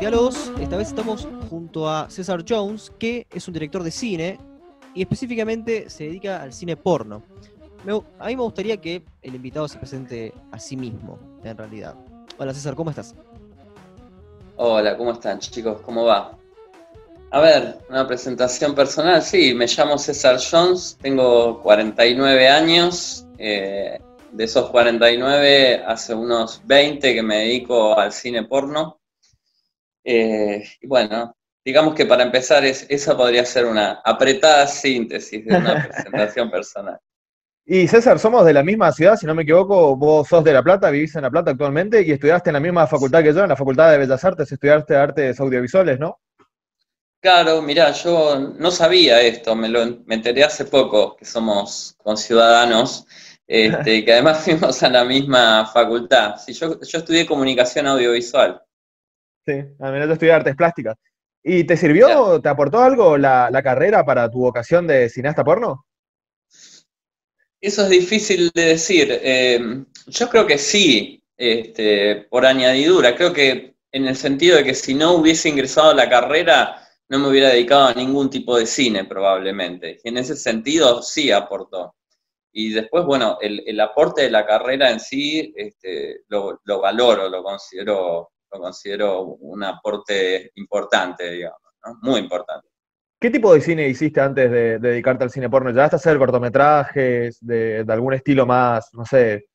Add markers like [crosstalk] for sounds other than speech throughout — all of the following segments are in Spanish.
Diálogos, esta vez estamos junto a César Jones, que es un director de cine y específicamente se dedica al cine porno. a mí me gustaría que el invitado se presente a sí mismo, en realidad. Hola César, ¿cómo estás? Hola, ¿cómo están chicos? ¿Cómo va? A ver, una presentación personal, sí, me llamo César Jones, tengo 49 años, eh, de esos 49 hace unos 20 que me dedico al cine porno. Eh, y bueno, digamos que para empezar es, esa podría ser una apretada síntesis de una [laughs] presentación personal. Y César, somos de la misma ciudad, si no me equivoco, vos sos de La Plata, vivís en La Plata actualmente y estudiaste en la misma facultad que yo, en la Facultad de Bellas Artes, estudiaste artes audiovisuales, ¿no? Claro, mirá, yo no sabía esto, me lo me enteré hace poco que somos conciudadanos, este, que además [laughs] fuimos a la misma facultad. Sí, yo, yo estudié comunicación audiovisual. Sí, a mí yo estudié artes plásticas. ¿Y te sirvió, te aportó algo la, carrera para tu vocación de cineasta porno? Eso es difícil de decir. Eh, yo creo que sí, este, por añadidura. Creo que en el sentido de que si no hubiese ingresado a la carrera, no me hubiera dedicado a ningún tipo de cine probablemente. Y en ese sentido sí aportó. Y después, bueno, el, aporte de la carrera en sí este, lo, valoro, lo considero, lo considero un aporte importante, digamos, muy importante. ¿Qué tipo de cine hiciste antes de, dedicarte al cine porno? ¿Llegaste a hacer cortometrajes de, algún estilo más, no sé,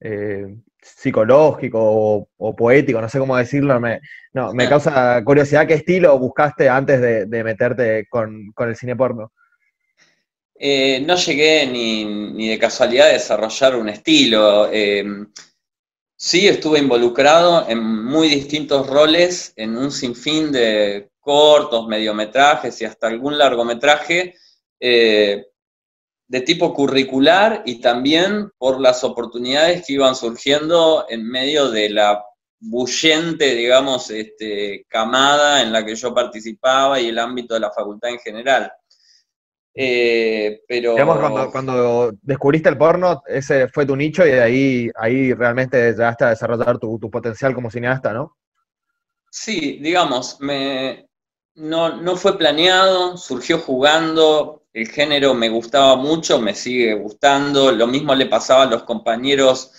eh, psicológico o, poético, no sé cómo decirlo, me, no, me causa curiosidad qué estilo buscaste antes de, meterte con, el cine porno. Eh, no llegué ni, de casualidad a desarrollar un estilo. Eh, sí estuve involucrado en muy distintos roles, en un sinfín de cortos, mediometrajes y hasta algún largometraje. Eh, de tipo curricular y también por las oportunidades que iban surgiendo en medio de la bullente, digamos, este, camada en la que yo participaba y el ámbito de la facultad en general. Eh, pero... Digamos, cuando, descubriste el porno, ese fue tu nicho y de ahí, ahí realmente llegaste a desarrollar tu, potencial como cineasta, ¿no? Sí, digamos, me, no, no fue planeado, surgió jugando, el género me gustaba mucho, me sigue gustando, lo mismo le pasaba a los compañeros,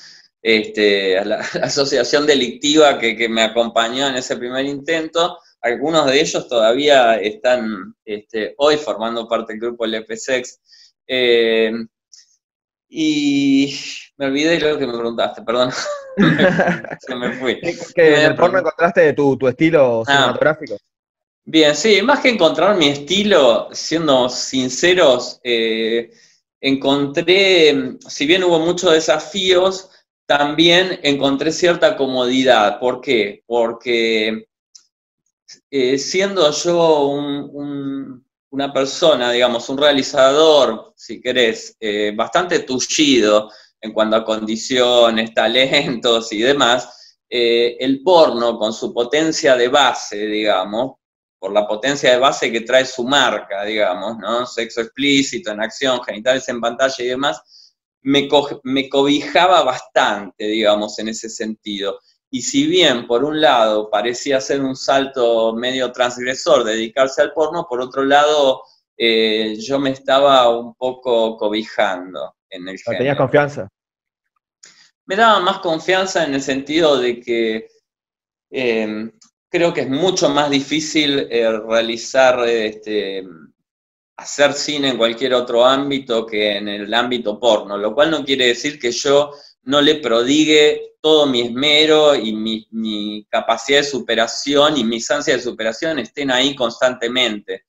este, a la, [laughs] asociación delictiva que, me acompañó en ese primer intento, algunos de ellos todavía están este, hoy formando parte del grupo LFSEX. Eh, y me olvidé de lo que me preguntaste, perdón. [laughs] Se me fui. ¿Que en el porno encontraste tu, tu estilo ah. cinematográfico? Bien, sí, más que encontrar mi estilo, siendo sinceros, eh, encontré, si bien hubo muchos desafíos, también encontré cierta comodidad. ¿Por qué? Porque eh, siendo yo una persona, digamos, un realizador, si querés, eh, bastante tullido en cuanto a condiciones, [laughs] talentos y demás, el porno con su potencia de base, digamos, por la potencia de base que trae su marca, digamos, ¿no? Sexo explícito, en acción, genitales en pantalla y demás, me, me cobijaba bastante, digamos, en ese sentido. Y si bien, por un lado, parecía ser un salto medio transgresor dedicarse al porno, por otro lado, eh, yo me estaba un poco cobijando en el género. ¿Tenías confianza? Me daba más confianza en el sentido de que eh, creo que es mucho más difícil eh, realizar, este, hacer cine en cualquier otro ámbito que en el ámbito porno, lo cual no quiere decir que yo no le prodigue todo mi esmero y mi, capacidad de superación y mis ansias de superación estén ahí constantemente.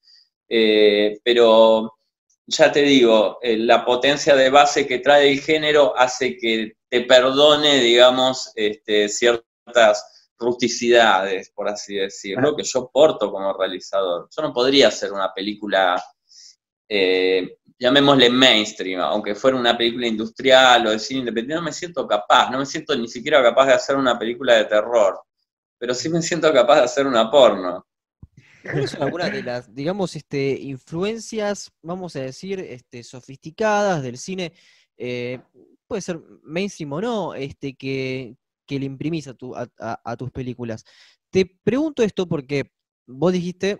Eh, pero ya te digo, eh, la potencia de base que trae el género hace que te perdone, digamos, este, ciertas rusticidades, por así decirlo, que yo porto como realizador. Yo no podría hacer una película, eh, llamémosle mainstream, aunque fuera una película industrial o de cine independiente, no me siento capaz, no me siento ni siquiera capaz de hacer una película de terror, pero sí me siento capaz de hacer una porno. ¿Cuáles son de las, digamos, este, influencias, vamos a decir, este, sofisticadas del cine? Eh, puede ser mainstream o no, este, que, le imprimís a, tu, a, tus películas. Te pregunto esto porque vos dijiste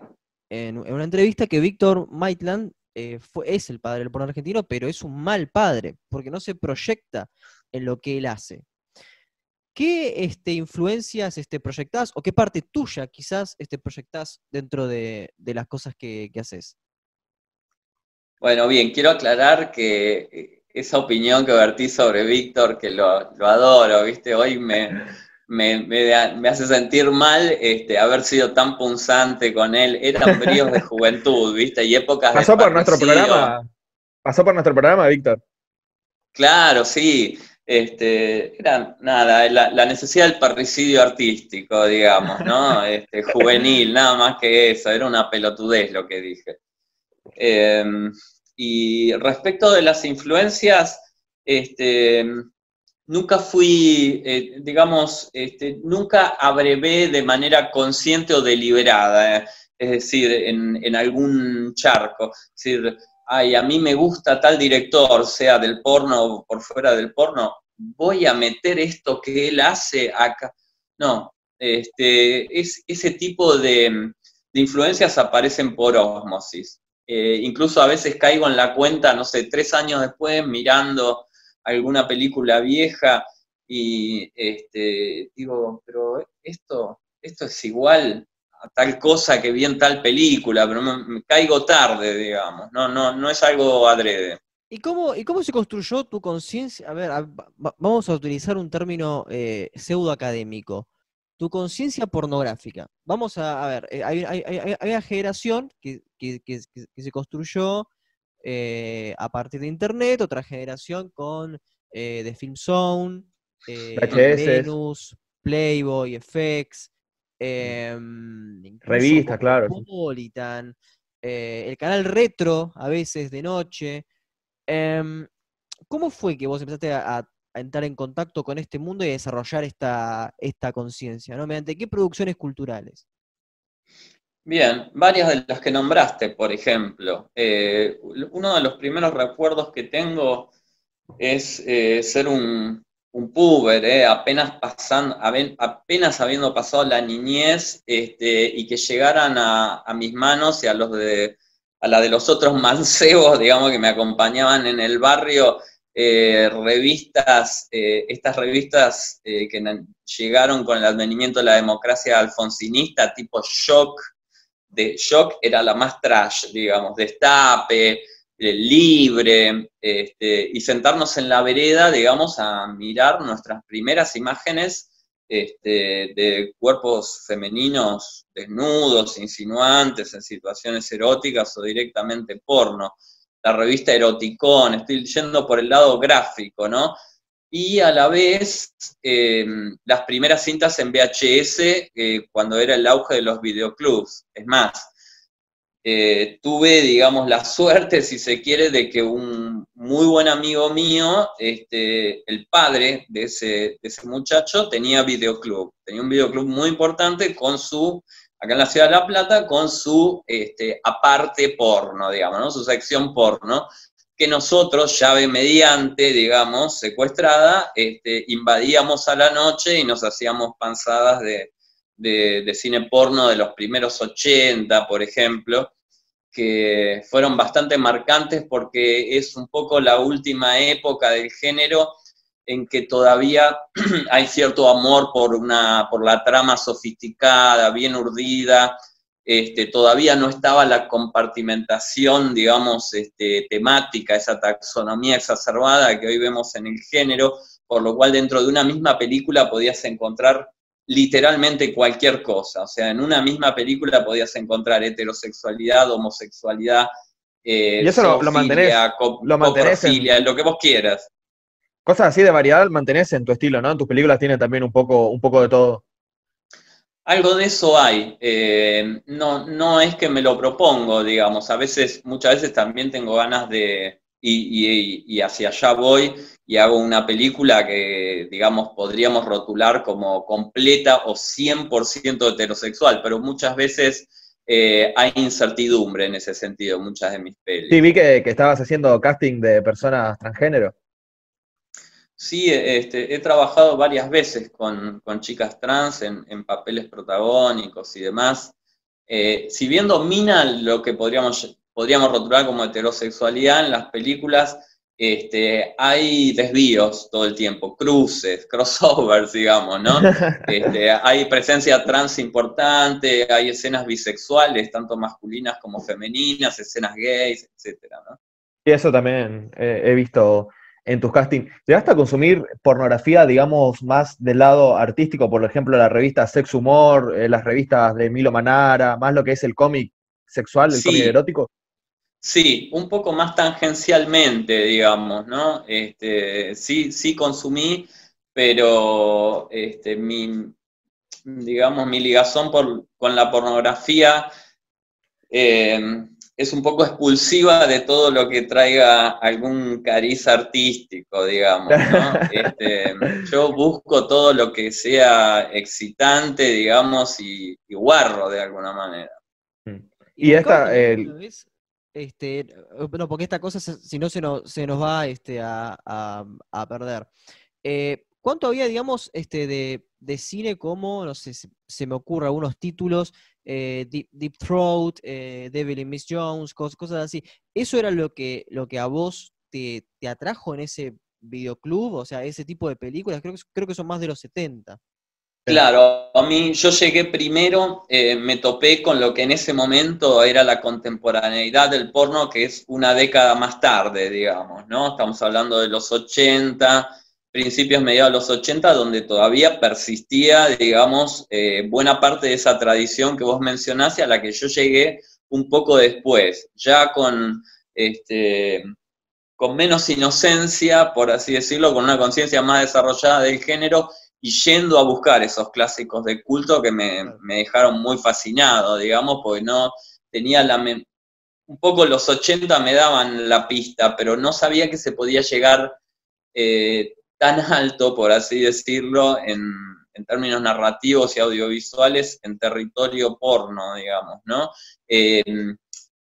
en, una entrevista que Víctor Maitland eh, es el padre del porno argentino, pero es un mal padre, porque no se proyecta en lo que él hace. ¿Qué este, influencias este, proyectás o qué parte tuya quizás este, proyectás dentro de, las cosas que, haces? Bueno, bien, quiero aclarar que eh, esa opinión que vertí sobre Víctor, que lo, adoro, ¿viste? Hoy me, me, hace sentir mal este, haber sido tan punzante con él. Eran bríos de juventud, ¿viste? Y épocas Pasó por nuestro programa. Pasó por nuestro programa, Víctor. Claro, sí. Este, era nada, la, necesidad del parricidio artístico, digamos, ¿no? [laughs] Este, juvenil, nada más que eso, era una pelotudez lo que dije. Em, y respecto de las influencias, este, nunca fui, eh, digamos, este, nunca abrevé de manera consciente o deliberada, eh, es decir, en, algún charco. Es decir, ay, a mí me gusta tal director, sea del porno o por fuera del porno, voy a meter esto que él hace acá. No, este, es, ese tipo de, influencias aparecen por osmosis. Eh, incluso a veces caigo en la cuenta, no sé, tres años después, mirando alguna película vieja y este, digo, pero esto, esto es igual tal cosa que vi en tal película, pero me, caigo tarde, digamos, no, no, no es algo adrede. ¿Y cómo, ¿Y cómo se construyó tu conciencia? A ver, vamos a utilizar un término eh, pseudo académico. Tu conciencia pornográfica. Vamos a, ver, eh, hay, una generación que, se construyó eh, a partir de Internet, otra generación con The Film Zone, Venus, Playboy, FX, Em, Revista, claro. Eh, el canal retro, a veces de noche. Em, ¿Cómo fue que vos empezaste a, entrar en contacto con este mundo y a desarrollar esta, esta conciencia? ¿no? ¿Mediante qué producciones culturales? Bien, varias de las que nombraste, por ejemplo. Eh, uno de los primeros recuerdos que tengo es eh, ser un, puber, eh, apenas, pasando, apenas habiendo pasado la niñez este, y que llegaran a, mis manos y a, los de, a la de los otros mancebos, digamos, que me acompañaban en el barrio, revistas, estas revistas que llegaron con el advenimiento de la democracia alfonsinista, tipo Shock, de Shock era la más trash, digamos, Destape, eh, libre, este, y sentarnos en la vereda, digamos, a mirar nuestras primeras imágenes este, de cuerpos femeninos desnudos, insinuantes, en situaciones eróticas o directamente porno. La revista Eroticón, estoy yendo por el lado gráfico, ¿no? Y a la vez em, las primeras cintas en VHS eh, cuando era el auge de los videoclubs. Es más, eh, tuve, digamos, la [laughs] suerte, si se quiere, de que un muy buen amigo mío, este, el padre de ese, muchacho, tenía videoclub. Tenía un videoclub muy importante con su, acá en la ciudad de La Plata, con su este, aparte porno, digamos, su sección porno, que nosotros, llave mediante, digamos, secuestrada, este, invadíamos a la noche y nos hacíamos panzadas de, de, cine porno de los primeros 80, por ejemplo, que fueron bastante marcantes porque es un poco la última época del género en que todavía [clears throat] hay cierto amor por, una, por la trama sofisticada, bien urdida, este, todavía no estaba la compartimentación, digamos, este, temática, esa taxonomía exacerbada que hoy vemos en el género, por lo cual dentro de una misma película podías encontrar literalmente cualquier cosa. O sea, en una misma película podías encontrar heterosexualidad, homosexualidad, eh, y eso lo, lo mantenés, lo, mantenés en, lo que vos quieras. Cosas así de variedad mantenés en tu estilo, ¿no? En tus películas tiene también un poco, un poco de todo. Algo de eso hay. Eh, no, no es que me lo propongo, digamos. A veces, muchas veces también tengo ganas de, y, hacia allá voy y hago una película que, digamos, podríamos rotular como completa o 100% heterosexual, pero muchas veces eh, hay incertidumbre en ese sentido, muchas de mis pelis. Sí, vi que, estabas haciendo casting de personas transgénero. Sí, este, he trabajado varias veces con, chicas trans en, papeles protagónicos y demás. Eh, si bien domina lo que podríamos, podríamos rotular como heterosexualidad en las películas, este, hay desvíos todo el tiempo, cruces, [laughs] crossovers, digamos, ¿no? [laughs] Este, hay presencia trans importante, hay escenas bisexuales, tanto masculinas como femeninas, escenas gays, etcétera, ¿no? Y eso también eh, he visto en tus castings. ¿Llegaste a consumir pornografía, digamos, más del lado artístico? Por ejemplo, la revista Sex Humor, eh, las revistas de Milo Manara, más lo que es el cómic sexual, el cómic erótico. Sí, un poco más tangencialmente, digamos, ¿no? Este, sí, sí consumí, pero este, mi, digamos, mi ligazón con la pornografía eh, es un poco expulsiva de todo lo que traiga algún cariz artístico, digamos, ¿no? [laughs] Este, yo busco todo lo que sea excitante, digamos, y, guarro de alguna manera. Y, esta, este, bueno, porque esta cosa, si no, se nos, se nos va este, a, perder. Eh, ¿Cuánto había, digamos, este, de, cine como, no sé, se, me ocurre algunos títulos, eh, Deep, Throat, eh, Devil in Miss Jones, cosas, así? ¿Eso era lo que, lo que a vos te, te, atrajo en ese videoclub? O sea, ese tipo de películas, creo que, creo que son más de los 70. Claro, a mí yo llegué primero, eh, me topé con lo que en ese momento era la contemporaneidad del porno, que es una década más tarde, digamos, ¿no? Estamos hablando de los 80, principios mediados de los 80, donde todavía persistía, digamos, eh, buena parte de esa tradición que vos mencionás y a la que yo llegué un poco después, ya con, este, con menos inocencia, por así decirlo, con una conciencia más desarrollada del género y yendo a buscar esos clásicos de culto que me, dejaron muy fascinado, digamos, porque no tenía la... un poco los 80 me daban la pista, pero no sabía que se podía llegar eh, tan alto, por así decirlo, en, términos narrativos y audiovisuales, en territorio porno, digamos, ¿no?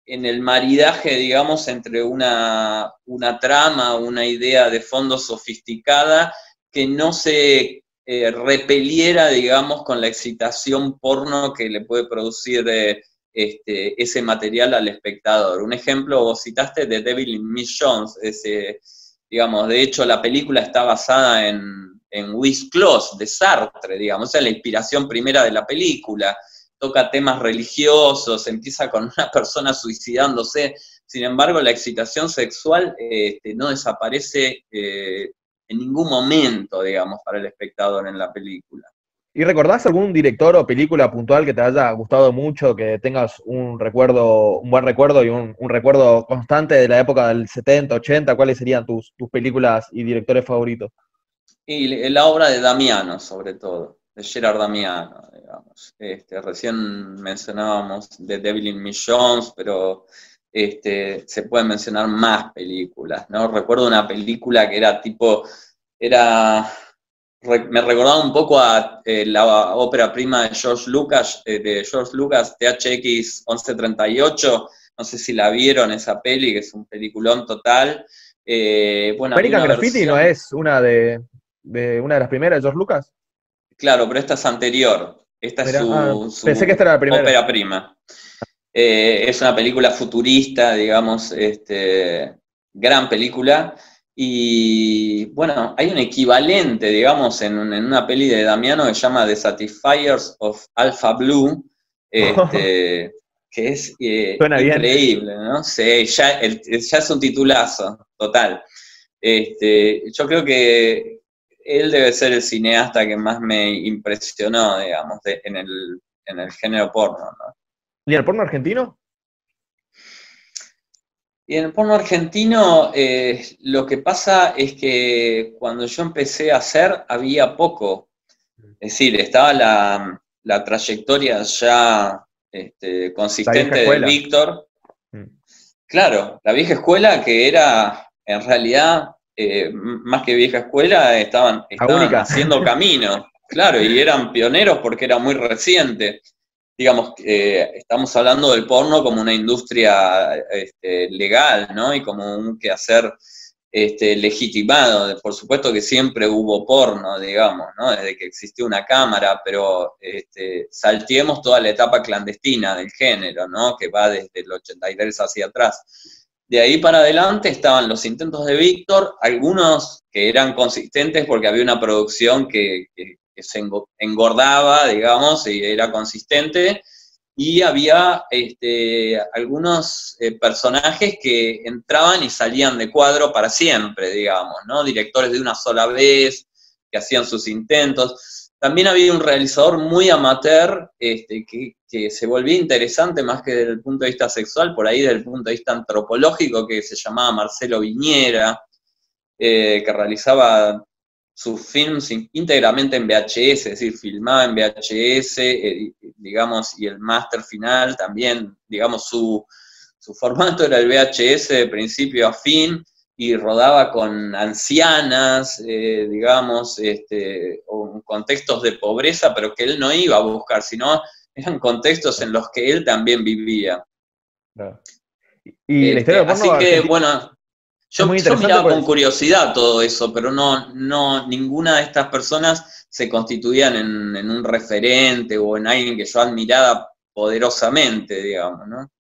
en el maridaje, digamos, entre una, una trama, una idea de fondo sofisticada que no se eh, repeliera, digamos, con la excitación porno que le puede producir eh, este, ese material al espectador. Un ejemplo, vos citaste de Devil in Miss Jones, ese, digamos, de hecho la película está basada en, en Wiz de Sartre, digamos, esa es la inspiración primera de la película. Toca temas religiosos, empieza con una [laughs] persona suicidándose, sin embargo, la excitación sexual este, no desaparece eh, en ningún momento, digamos, para el espectador en la película. ¿Y recordás algún director o película puntual que te haya gustado mucho, que tengas un recuerdo, un buen recuerdo y un, recuerdo constante de la época del 70, 80? ¿Cuáles serían tus, tus películas y directores favoritos? Y la obra de Damiano, sobre todo, de Gerard Damiano, digamos. Este, recién mencionábamos The Devil in Jones, pero este, se pueden mencionar más películas, ¿no? Recuerdo una película que era tipo, era, me recordaba un poco a eh, la ópera prima de George Lucas, eh, de George Lucas, THX 1138, no sé si la vieron esa peli, que es un peliculón total. Eh, bueno, American Graffiti no es una de, una de las primeras de George Lucas. Claro, pero esta es anterior. Esta es su, ah, pensé que esta era la primera. ópera prima. Eh, es una película futurista, digamos, este, gran película. Y bueno, hay un equivalente, digamos, en, una peli de Damiano que se llama The Satisfiers of Alpha Blue, este, [laughs] que es eh, increíble, ¿no? Sí, ya, es un titulazo, total. Este, yo creo que él debe ser el cineasta que más me impresionó, digamos, en, el, en el género porno, ¿no? ¿Y en el porno argentino? Y en el porno argentino eh, lo que pasa es que cuando yo empecé a hacer había poco. Es decir, estaba la, trayectoria ya este, consistente de Víctor. Mm. Claro, la vieja escuela que era en realidad eh, más que vieja escuela, estaban, estaban haciendo [laughs] camino. Claro, y eran pioneros porque era muy reciente digamos, eh, estamos hablando del porno como una industria este, legal, ¿no? Y como un quehacer, este, legitimado. Por supuesto que siempre hubo porno, digamos, ¿no? desde que existió una cámara, pero este, salteemos toda la etapa clandestina del género, ¿no? que va desde el 83 hacia atrás. De ahí para adelante estaban los intentos de Víctor, algunos que eran consistentes porque había una producción que, que se engordaba, digamos, y era consistente, y había este, algunos eh, personajes que entraban y salían de cuadro para siempre, digamos, ¿no? Directores de una sola vez, que hacían sus intentos. También había un realizador muy amateur este, que, se volvía interesante más que desde el punto de vista sexual, por ahí desde el punto de vista antropológico, que se llamaba Marcelo Viñera, eh, que realizaba sus films íntegramente en VHS, es decir, filmaba en VHS, eh, digamos, y el máster final también, digamos, su, formato era el VHS de principio a fin, y rodaba con ancianas, eh, digamos, este, o contextos de pobreza, pero que él no iba a buscar, sino eran contextos en los que él también vivía. Y, este, así que, bueno, yo, miraba con curiosidad todo eso, pero no, no, ninguna de estas personas se constituían en, un referente o en alguien que yo admiraba poderosamente, digamos, ¿no?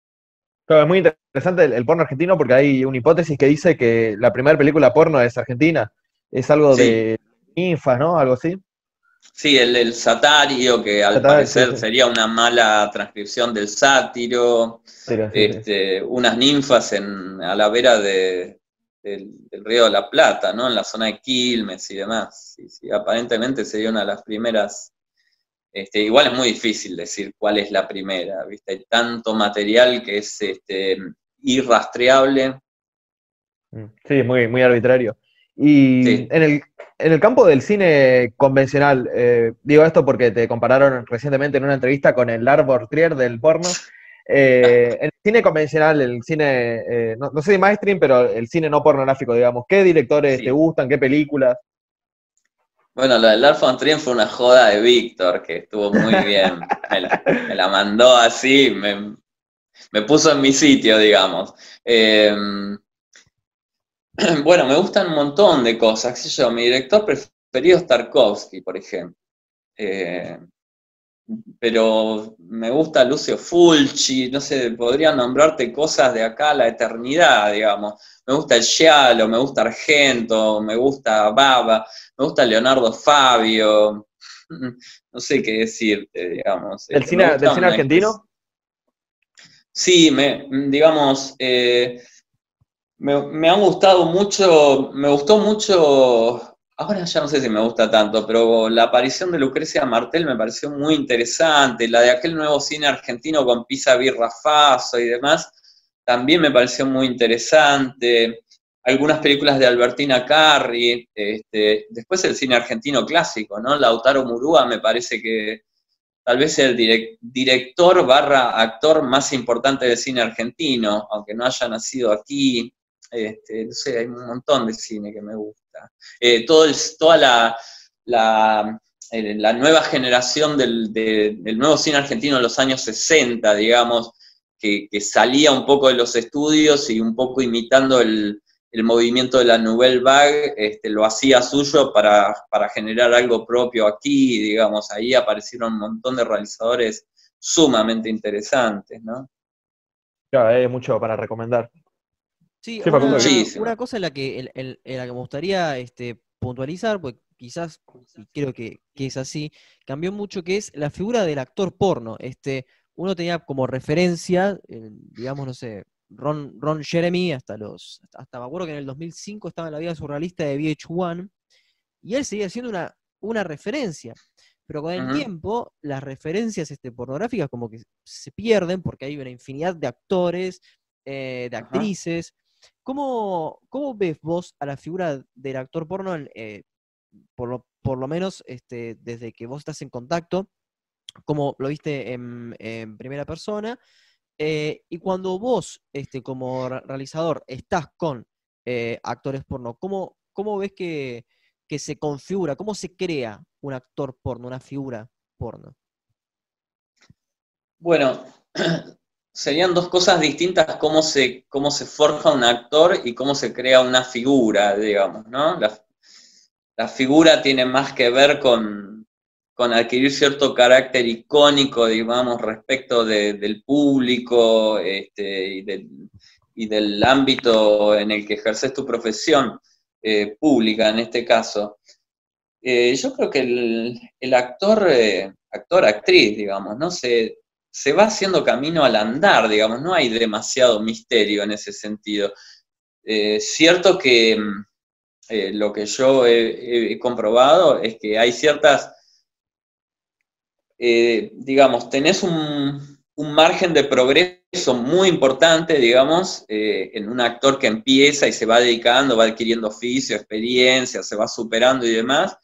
Claro, es muy interesante el, porno argentino porque hay una hipótesis que dice que la primera película porno es argentina. Es algo de ninfas, ¿no? Algo así. Sí, el, el satario, que al parecer sería una mala transcripción del sátiro. este, unas ninfas en, a la vera de, del, Río de la Plata, ¿no? En la zona de Quilmes y demás. Sí, aparentemente sería una de las primeras. Este, igual es muy difícil decir cuál es la primera, ¿viste? Hay tanto material que es este, irrastreable. Mm, sí, muy, muy arbitrario. Y en, el, en el campo del cine convencional, eh, digo esto porque te compararon recientemente en una entrevista con el Arbor Trier del porno, [laughs] eh, el cine convencional, el cine, eh, no, sé si mainstream, pero el cine no pornográfico, digamos, ¿qué directores te gustan? ¿Qué películas? Bueno, lo del Lars von fue una joda de Víctor, que estuvo muy bien. me, la, mandó así, me, puso en mi sitio, digamos. Em, [clears throat] bueno, me gustan un montón de cosas. Yo, mi director preferido es Tarkovsky, por ejemplo. Eh, pero me gusta Lucio Fulci, no sé, podría nombrarte cosas de acá a la eternidad, digamos. Me gusta el Giallo, me gusta Argento, me gusta Baba, me gusta Leonardo Fabio, [laughs] no sé qué decirte, digamos. ¿El cine, ¿Del cine argentino? Sí, me, digamos, eh, me, me han gustado mucho, me gustó mucho Ahora ya no sé si me gusta tanto, pero la aparición de Lucrecia Martel me pareció muy interesante. La de aquel nuevo cine argentino con Pisa Birrafaso y demás, también me pareció muy interesante. Algunas películas de Albertina Carri, este, después el cine argentino clásico, ¿no? Lautaro Murúa me parece que tal vez el director barra actor más importante del cine argentino, aunque no haya nacido aquí. Este, no sé, hay un montón de cine que me gusta. Eh, todo toda la, la, nueva generación del, nuevo cine argentino de los años 60, digamos, que, salía un poco de los estudios y un poco imitando el, movimiento de la Nouvelle Vague, este, lo hacía suyo para, generar algo propio aquí, digamos, ahí aparecieron un montón de realizadores sumamente interesantes, ¿no? Claro, hay mucho para recomendar. Sí, una, cosa en la que, la que me gustaría este, puntualizar, pues quizás, creo que, es así, cambió mucho, que es la figura del actor porno. Este, uno tenía como referencia, digamos, no sé, Ron, Ron Jeremy, hasta los, hasta me acuerdo que en el 2005 estaba en la vida surrealista de VH1, y él seguía siendo una, una referencia. Pero con el tiempo, las referencias este, pornográficas como que se pierden porque hay una infinidad de actores, eh, de actrices, ¿Cómo, ¿Cómo, ves vos a la figura del actor porno, eh, por, lo, por, lo, menos este, desde que vos estás en contacto, como lo viste en, primera persona? Eh, y cuando vos, este, como realizador, estás con eh, actores porno, ¿cómo, cómo ves que, que se configura, cómo se crea un actor porno, una figura porno? Bueno, serían dos cosas distintas cómo se, cómo se forja un actor y cómo se crea una figura, digamos, ¿no? La, figura tiene más que ver con, adquirir cierto carácter icónico, digamos, respecto del público este, y, del, ámbito en el que ejerces tu profesión eh, pública, en este caso. Eh, yo creo que el, actor, eh, actor, actriz, digamos, ¿no? Se, se va haciendo camino al andar, digamos, no hay demasiado misterio en ese sentido. Eh, cierto que mm, eh, lo que yo he, comprobado es que hay ciertas, eh, digamos, tenés un, margen de progreso muy importante, digamos, en un actor que empieza y se va dedicando, va adquiriendo oficio, experiencia, se va superando y demás,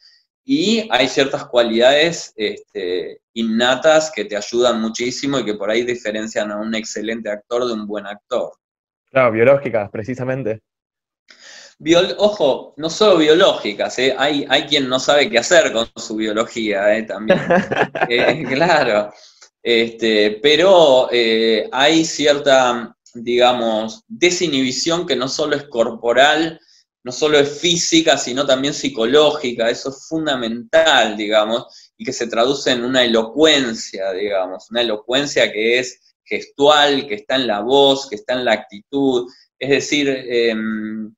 y hay ciertas cualidades este, innatas que te ayudan muchísimo y que por ahí diferencian a un excelente actor de un buen actor. Claro, biológicas, precisamente. ojo, no solo biológicas, ¿eh? hay, hay quien no sabe qué hacer con su biología ¿eh? también. [laughs] Eh, claro, este, pero hay cierta, digamos, desinhibición que no solo es corporal, no solo es física, sino también psicológica, eso es fundamental, digamos, y que se traduce en una elocuencia, digamos, una elocuencia que es gestual, que está en la voz, que está en la actitud, es decir, em,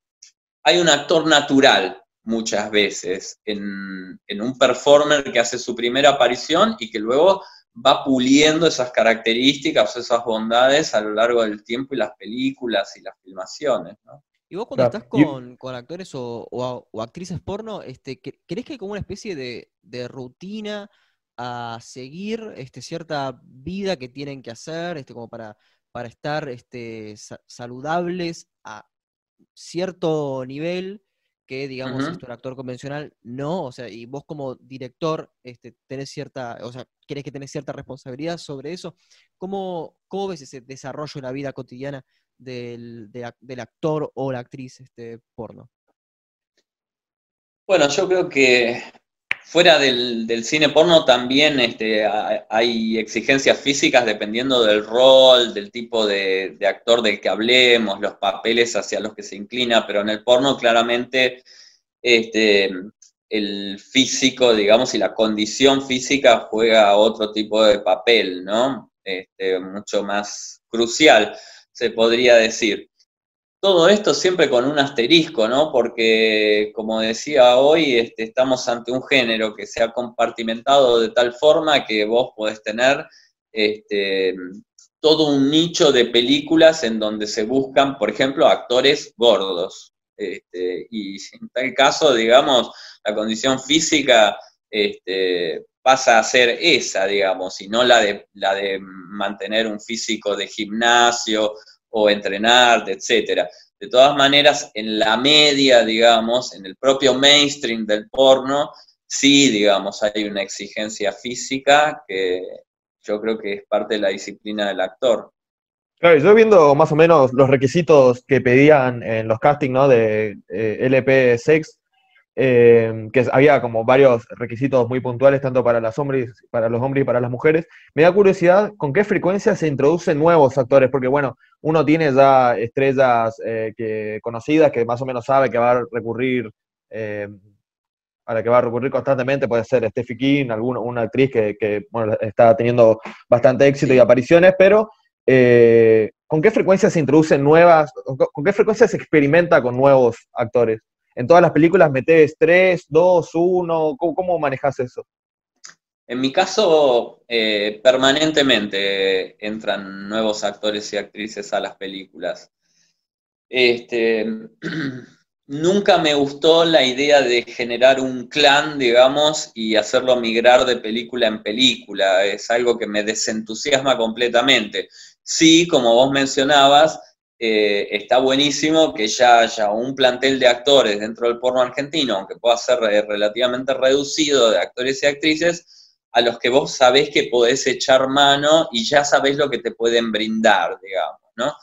hay un actor natural muchas veces en, un performer que hace su primera aparición y que luego va puliendo esas características, esas bondades a lo largo del tiempo y las películas y las filmaciones. ¿no? Y vos cuando estás con, actores o, actrices porno, este, ¿crees que hay como una especie de, rutina a seguir este, cierta vida que tienen que hacer, este, como para, para estar este, saludables a cierto nivel que, digamos, uh actor convencional no, o sea, y vos como director este, tenés cierta, o sea, crees que tenés cierta responsabilidad sobre eso. ¿Cómo, ¿Cómo ves ese desarrollo en la vida cotidiana del, del actor o la actriz este, porno? Bueno, yo creo que fuera del, cine porno también este, hay exigencias físicas dependiendo del rol, del tipo de, actor del que hablemos, los papeles hacia los que se inclina, pero en el porno claramente este, el físico, digamos, y la condición física juega otro tipo de papel, ¿no? Este, mucho más crucial se podría decir. Todo esto siempre con un asterisco, ¿no? Porque, como decía hoy, este, estamos ante un género que se ha compartimentado de tal forma que vos podés tener este, todo un nicho de películas en donde se buscan, por ejemplo, actores gordos. Este, y en tal caso, digamos, la condición física pasa a ser esa, digamos, y no la de, la de mantener un físico de gimnasio o entrenar, etcétera. De todas maneras, en la media, digamos, en el propio mainstream del porno, sí, digamos, hay una exigencia física que yo creo que es parte de la disciplina del actor. Claro, yo viendo más o menos los requisitos que pedían en los castings ¿no? de eh, LP Sex, eh, que había como varios requisitos muy puntuales tanto para, las hombres, para los hombres y para las mujeres. Me da curiosidad con qué frecuencia se introducen nuevos actores, porque bueno, uno tiene ya estrellas eh, que, conocidas que más o menos sabe que va a recurrir, eh, a la que va a recurrir constantemente, puede ser Steffi King, alguna, una actriz que, bueno, está teniendo bastante éxito y apariciones, pero ¿con qué frecuencia se introducen nuevas, con qué frecuencia se experimenta con nuevos actores? En todas las películas metes tres, dos, uno, ¿cómo, manejas eso? En mi caso, eh, permanentemente entran nuevos actores y actrices a las películas. Este, [clears throat] nunca me gustó la idea de generar un clan, digamos, y hacerlo migrar de película en película. Es algo que me desentusiasma completamente. Sí, como vos mencionabas, eh, está buenísimo que ya haya un plantel de actores dentro del porno argentino, aunque pueda ser eh, relativamente reducido de actores y actrices, a los que vos sabés que podés echar mano y ya sabés lo que te pueden brindar, digamos, ¿no?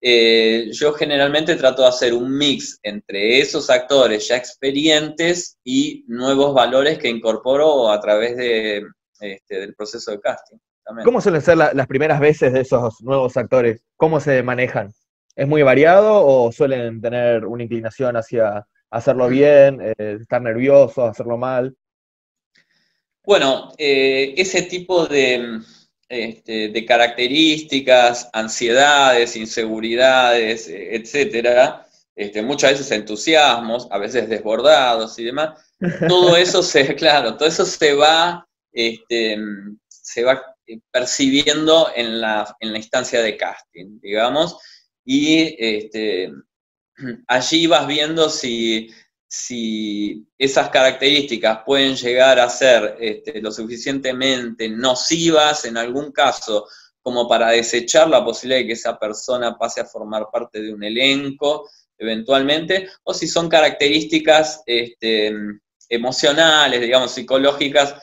Eh, yo generalmente trato de hacer un mix entre esos actores ya experientes y nuevos valores que incorporo a través de, este, del proceso de casting. ¿Cómo suelen ser la- las primeras veces de esos nuevos actores? ¿Cómo se manejan? ¿Es muy variado o suelen tener una inclinación hacia hacerlo bien, eh, estar nerviosos, hacerlo mal? Bueno, eh, ese tipo de, este, de características, ansiedades, inseguridades, eh, etcétera, este, muchas veces entusiasmos, a veces desbordados y demás, todo [laughs] eso se, claro, todo eso se va, este, se va percibiendo en la, en la instancia de casting, digamos, y este, [clears throat] allí vas viendo si, si esas características pueden llegar a ser este, lo suficientemente nocivas en algún caso como para desechar la posibilidad de que esa persona pase a formar parte de un elenco eventualmente, o si son características este, emocionales, digamos, psicológicas,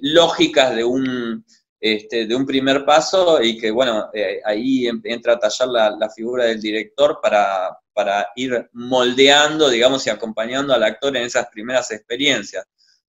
lógicas de un, este, de un primer paso y que, bueno, eh, ahí entra a tallar la, figura del director para, para, ir moldeando, digamos, y acompañando al actor en esas primeras experiencias.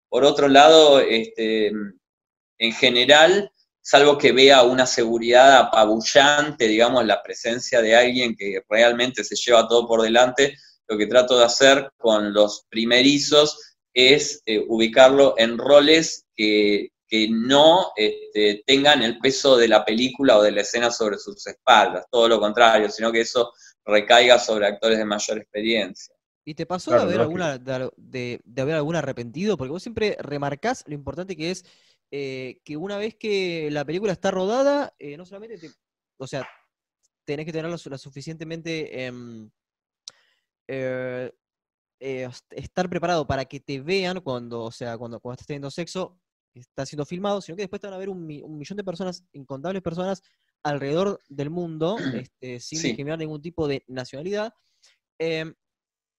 Por otro lado, este, en general, salvo que vea una seguridad apabullante, digamos, la presencia de alguien que realmente se lleva todo por delante, lo que trato de hacer con los primerizos es eh, ubicarlo en roles que, que no este, tengan el peso de la película o de la escena sobre sus espaldas, todo lo contrario, sino que eso recaiga sobre actores de mayor experiencia. ¿Y te pasó Claro, de, haber lógico. alguna, de, de- de haber algún arrepentido? Porque vos siempre remarcás lo importante que es eh, que una vez que la película está rodada, eh, no solamente te, o sea, tenés que tenerla la suficientemente em, eh, eh, est- estar preparado para que te vean cuando, o sea, cuando, cuando estás teniendo sexo, está siendo filmado, sino que después te van a ver un, mi- un millón de personas, incontables personas alrededor del mundo, [clears throat] este, sin Sí. discriminar ningún tipo de nacionalidad. Em,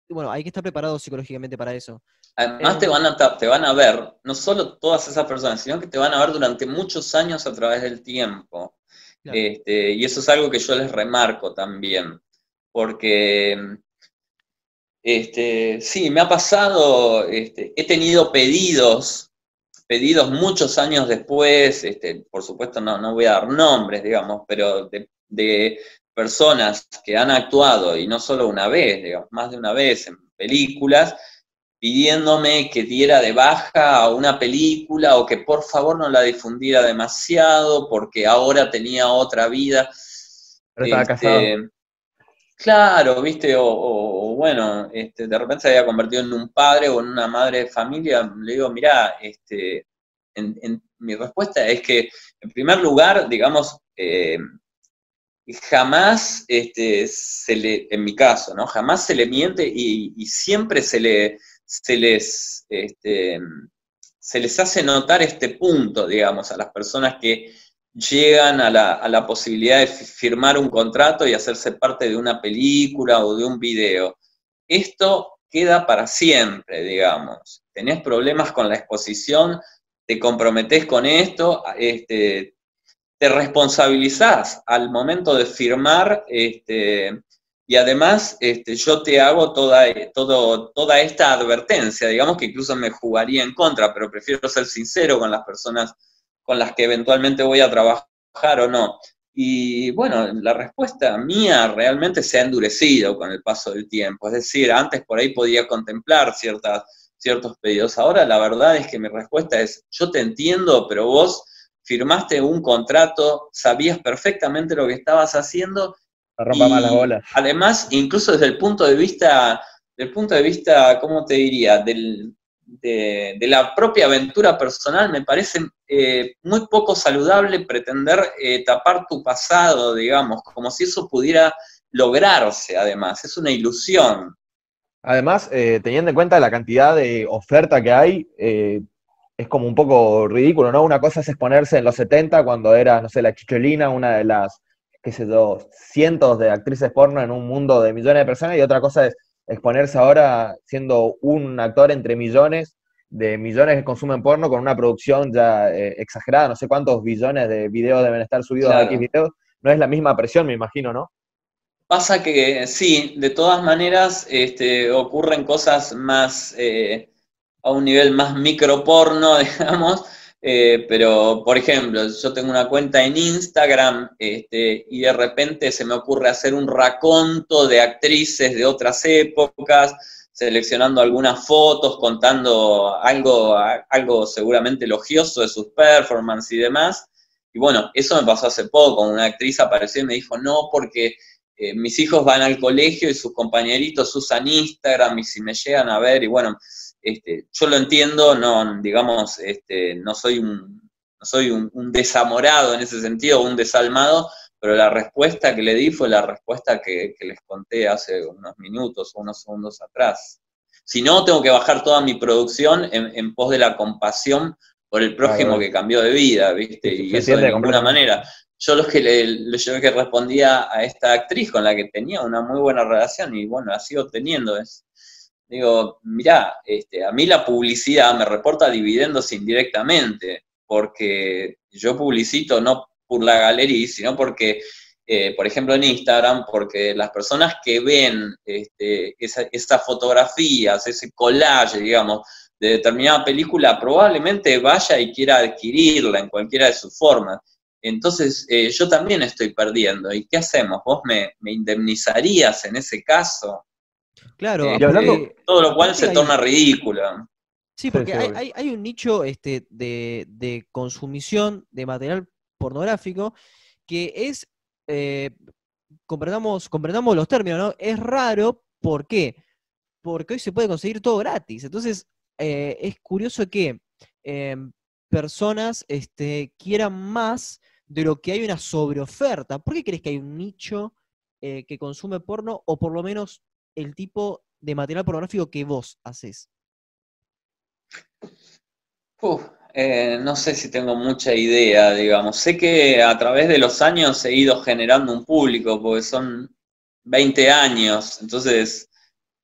y bueno, hay que estar preparado psicológicamente para eso. Además Eh, te van, a, te van a ver, no solo todas esas personas, sino que te van a ver durante muchos años a través del tiempo. Claro. Este, y eso es algo que yo les remarco también, porque este, sí, me ha pasado, este, he tenido pedidos, pedidos muchos años después, este, por supuesto no, no voy a dar nombres, digamos, pero de, de personas que han actuado, y no solo una vez, digamos, más de una vez en películas, pidiéndome que diera de baja a una película o que por favor no la difundiera demasiado porque ahora tenía otra vida. Pero estaba Este, casado. Claro, viste, o, o- o bueno, este, de repente se había convertido en un padre o en una madre de familia. Le digo, mirá, este, mi respuesta es que, en primer lugar, digamos, eh, jamás este, se le, en mi caso, ¿no? Jamás se le miente y, y siempre se le, se les, este, se les hace notar este punto, digamos, a las personas que llegan a la, a la posibilidad de fi- firmar un contrato y hacerse parte de una película o de un video. Esto queda para siempre, digamos. Tenés problemas con la exposición, te comprometés con esto, este, te responsabilizás al momento de firmar, este, y además este, yo te hago toda, esta advertencia, digamos que incluso me jugaría en contra, pero prefiero ser sincero con las personas con las que eventualmente voy a trabajar o no. Y bueno, la respuesta mía realmente se ha endurecido con el paso del tiempo. Es decir, antes por ahí podía contemplar ciertas, ciertos pedidos. Ahora la verdad es que mi respuesta es, yo te entiendo, pero vos firmaste un contrato, sabías perfectamente lo que estabas haciendo. Rompa más las y bolas. Además, incluso desde el punto de vista, del punto de vista, ¿cómo te diría? Del, de, de la propia aventura personal, me parece eh, muy poco saludable pretender eh, tapar tu pasado, digamos, como si eso pudiera lograrse, además. Es una ilusión. Además, eh, teniendo en cuenta la cantidad de oferta que hay, es como un poco ridículo, ¿no? Una cosa es exponerse en los 70 cuando era, no sé, la Chicholina, una de las, qué sé yo, cientos de actrices porno en un mundo de millones de personas, y otra cosa es exponerse ahora siendo un actor entre millones de millones que consumen porno con una producción ya eh, exagerada, no sé cuántos billones de videos deben estar subidos a. X videos, no es la misma presión, me imagino, ¿no? Pasa que sí, de todas maneras este, ocurren cosas más eh, a un nivel más microporno, [laughs] digamos, Eh, pero, por ejemplo, yo tengo una cuenta en Instagram este, y de repente se me ocurre hacer un raconto de actrices de otras épocas, seleccionando algunas fotos, contando algo, algo seguramente elogioso de sus performances y demás. Y bueno, eso me pasó hace poco, una actriz apareció y me dijo, no, porque eh, mis hijos van al colegio y sus compañeritos usan Instagram y si me llegan a ver, y bueno, este, yo lo entiendo, no, digamos, este, no soy, un, no soy un, desamorado en ese sentido, un desalmado, pero la respuesta que le di fue la respuesta que, les conté hace unos minutos o unos segundos atrás. Si no, tengo que bajar toda mi producción en, pos de la compasión por el prójimo que cambió de vida, ¿viste? Y eso de ninguna manera. Yo lo que le, yo que respondía a esta actriz con la que tenía una muy buena relación y bueno, la sigo teniendo es, digo, mirá, este, a mí la publicidad me reporta dividendos indirectamente, porque yo publicito no por la galería, sino porque, eh, por ejemplo, en Instagram, porque las personas que ven este, esas fotografías, ese collage, digamos, de determinada película, probablemente vaya y quiera adquirirla en cualquiera de sus formas. Entonces, eh, yo también estoy perdiendo. ¿Y qué hacemos? ¿Vos me, me indemnizarías en ese caso? Claro, eh, todo lo cual se torna ridículo. Sí, porque hay, un nicho este, de, consumición de material pornográfico que es, eh, comprendamos, comprendamos los términos, ¿no? Es raro, ¿por qué? Porque hoy se puede conseguir todo gratis. Entonces, eh, es curioso que em, personas este, quieran más de lo que hay una sobreoferta. ¿Por qué crees que hay un nicho que consume porno o por lo menos el tipo de material pornográfico que vos haces? Eh, no sé si tengo mucha idea, digamos. Sé que a través de los años he ido generando un público, porque son 20 años, entonces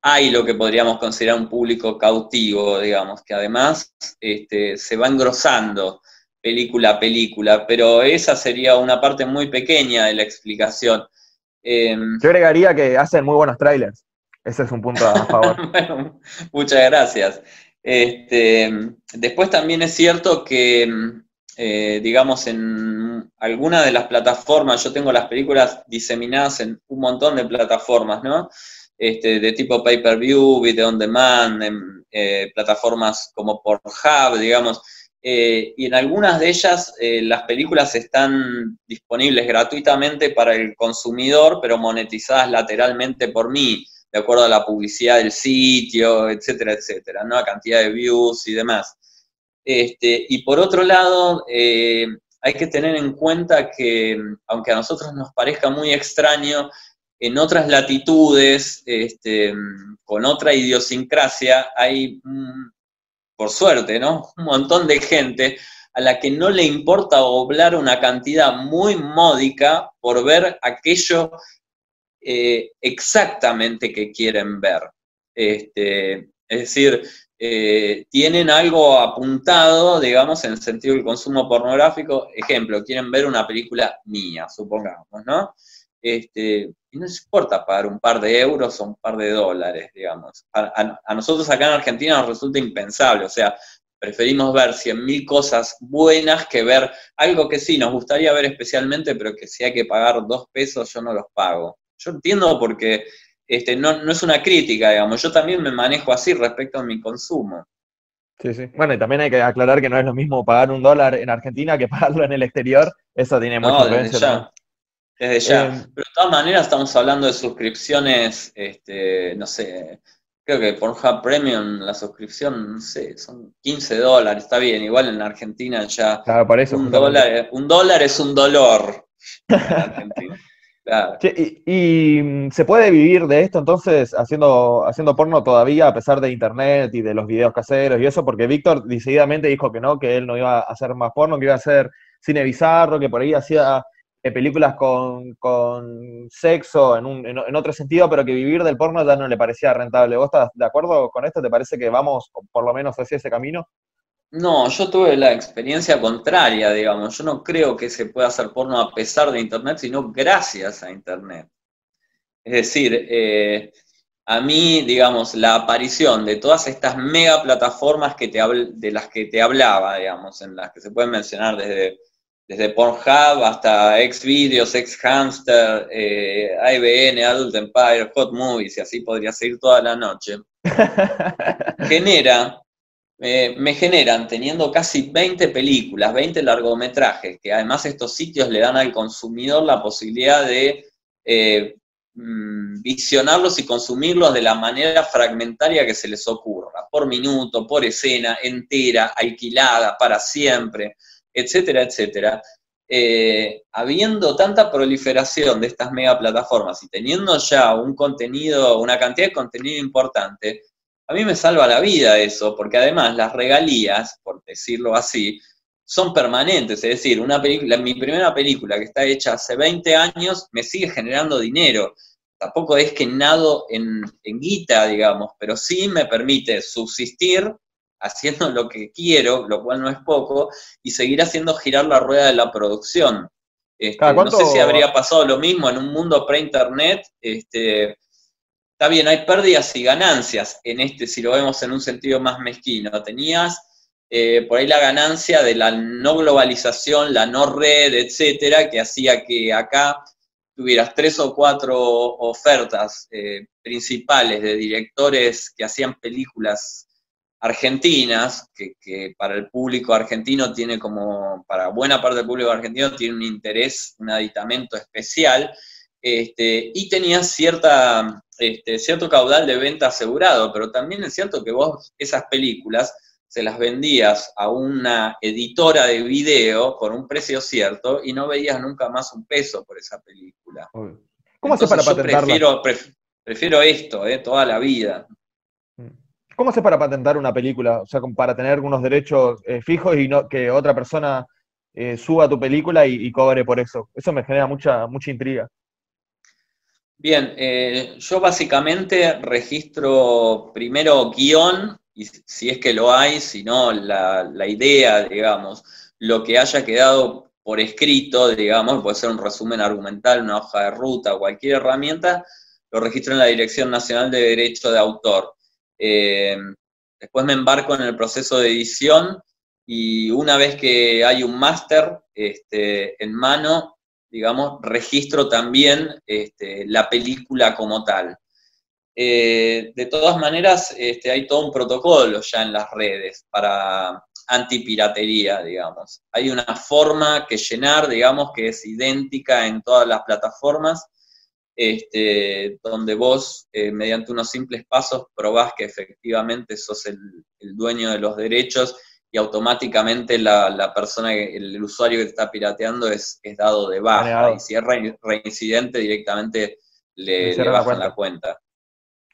hay lo que podríamos considerar un público cautivo, digamos, que además este, se va engrosando película a película, pero esa sería una parte muy pequeña de la explicación. Em, Yo agregaría que hacen muy buenos trailers. Ese es un punto a favor. [laughs] muchas gracias. Este, después también es cierto que, eh, digamos, en alguna de las plataformas, yo tengo las películas diseminadas en un montón de plataformas, ¿no? Este, de tipo pay-per-view, video on demand, en eh, plataformas como Pornhub, digamos, eh, y en algunas de ellas las películas están disponibles gratuitamente para el consumidor, pero monetizadas lateralmente por mí de acuerdo a la publicidad del sitio, etcétera, etcétera, ¿no? A cantidad de views y demás. Este, y por otro lado, eh, hay que tener en cuenta que, aunque a nosotros nos parezca muy extraño, en otras latitudes, este, con otra idiosincrasia, hay, por suerte, ¿no? Un montón de gente a la que no le importa oblar una cantidad muy módica por ver aquello eh, exactamente qué quieren ver. Este, es decir, eh, tienen algo apuntado, digamos, en el sentido del consumo pornográfico. Ejemplo, quieren ver una película mía, supongamos, ¿no? Este, y no les importa pagar un par de euros o un par de dólares, digamos. A, a nosotros acá en Argentina nos resulta impensable, o sea, preferimos ver cien mil cosas buenas que ver algo que sí nos gustaría ver especialmente, pero que si hay que pagar dos pesos yo no los pago. Yo entiendo porque este, no, es una crítica, digamos, yo también me manejo así respecto a mi consumo. Sí, sí. Bueno, y también hay que aclarar que no es lo mismo pagar un dólar en Argentina que [laughs] pagarlo en el exterior. Eso tiene mucha influencia. Desde ya. Desde ya. Eh, Pero de todas maneras estamos hablando de suscripciones, este, no sé, creo que por Hub Premium la suscripción, no sé, son 15 dólares, está bien, igual en Argentina ya claro, por eso, un, dólar, un dólar es un dolor. En Argentina [laughs] y, mm, se puede vivir de esto entonces haciendo, haciendo porno todavía a pesar de internet y de los videos caseros y eso, porque Víctor decididamente dijo que no, que él no iba a hacer más porno, que iba a hacer cine bizarro, que por ahí hacía eh, películas con, sexo en, un, en, otro sentido, pero que vivir del porno ya no le parecía rentable. ¿Vos estás de acuerdo con esto? ¿Te parece que vamos por lo menos hacia ese camino? No, yo tuve la experiencia contraria, digamos. Yo no creo que se pueda hacer porno a pesar de Internet, sino gracias a Internet. Es decir, eh, a mí, digamos, la aparición de todas estas mega plataformas que te de las que te hablaba, digamos, en las que se pueden mencionar desde, desde Pornhub hasta Xvideos, Xhamster, eh, IBN, Adult Empire, Hot Movies, y así podría seguir toda la noche, [laughs] genera, me generan, teniendo casi 20 películas, 20 largometrajes, que además estos sitios le dan al consumidor la posibilidad de eh, Mm, visionarlos y consumirlos de la manera fragmentaria que se les ocurra, por minuto, por escena, entera, alquilada, para siempre, etcétera, etcétera. Eh, habiendo tanta proliferación de estas mega plataformas y teniendo ya un contenido, una cantidad de contenido importante, a mí me salva la vida eso, porque además las regalías, por decirlo así, son permanentes, es decir, una película, mi primera película que está hecha hace 20 años me sigue generando dinero. Tampoco es que nado en, guita, digamos, pero sí me permite subsistir haciendo lo que quiero, lo cual no es poco, y seguir haciendo girar la rueda de la producción. Este, no sé si habría pasado lo mismo en un mundo pre-internet. Este, está bien, hay pérdidas y ganancias en este, si lo vemos en un sentido más mezquino. Tenías eh, por ahí la ganancia de la no globalización, la no red, etcétera, que hacía que acá tuvieras tres o cuatro ofertas eh, principales de directores que hacían películas argentinas, que, para el público argentino tiene como, para buena parte del público argentino tiene un interés, un aditamento especial, este, y tenías cierta, este, cierto caudal de venta asegurado, pero también es cierto que vos esas películas se las vendías a una editora de video por un precio cierto y no veías nunca más un peso por esa película. ¿Cómo haces para patentarla? Prefiero, prefiero esto, eh, toda la vida. Mm. ¿Cómo haces para patentar una película? O sea, para tener unos derechos eh, fijos y no que otra persona eh, suba tu película y, cobre por eso. Eso me genera mucha, mucha intriga. Bien, eh, yo básicamente registro primero guion y si es que lo hay, si no, la, idea, digamos, lo que haya quedado por escrito, digamos, puede ser un resumen argumental, una hoja de ruta, cualquier herramienta, lo registro en la Dirección Nacional de Derecho de Autor. Eh, después me embarco en el proceso de edición y una vez que hay un máster este, en mano, digamos, registro también este, la película como tal. Eh, de todas maneras, este, hay todo un protocolo ya en las redes para antipiratería, digamos. Hay una forma que llenar, digamos, que es idéntica en todas las plataformas, este, donde vos, eh, mediante unos simples pasos, probás que efectivamente sos el, dueño de los derechos y automáticamente la, persona, el, usuario que te está pirateando es, dado de baja. Y si es reincidente, directamente le, le bajan la cuenta.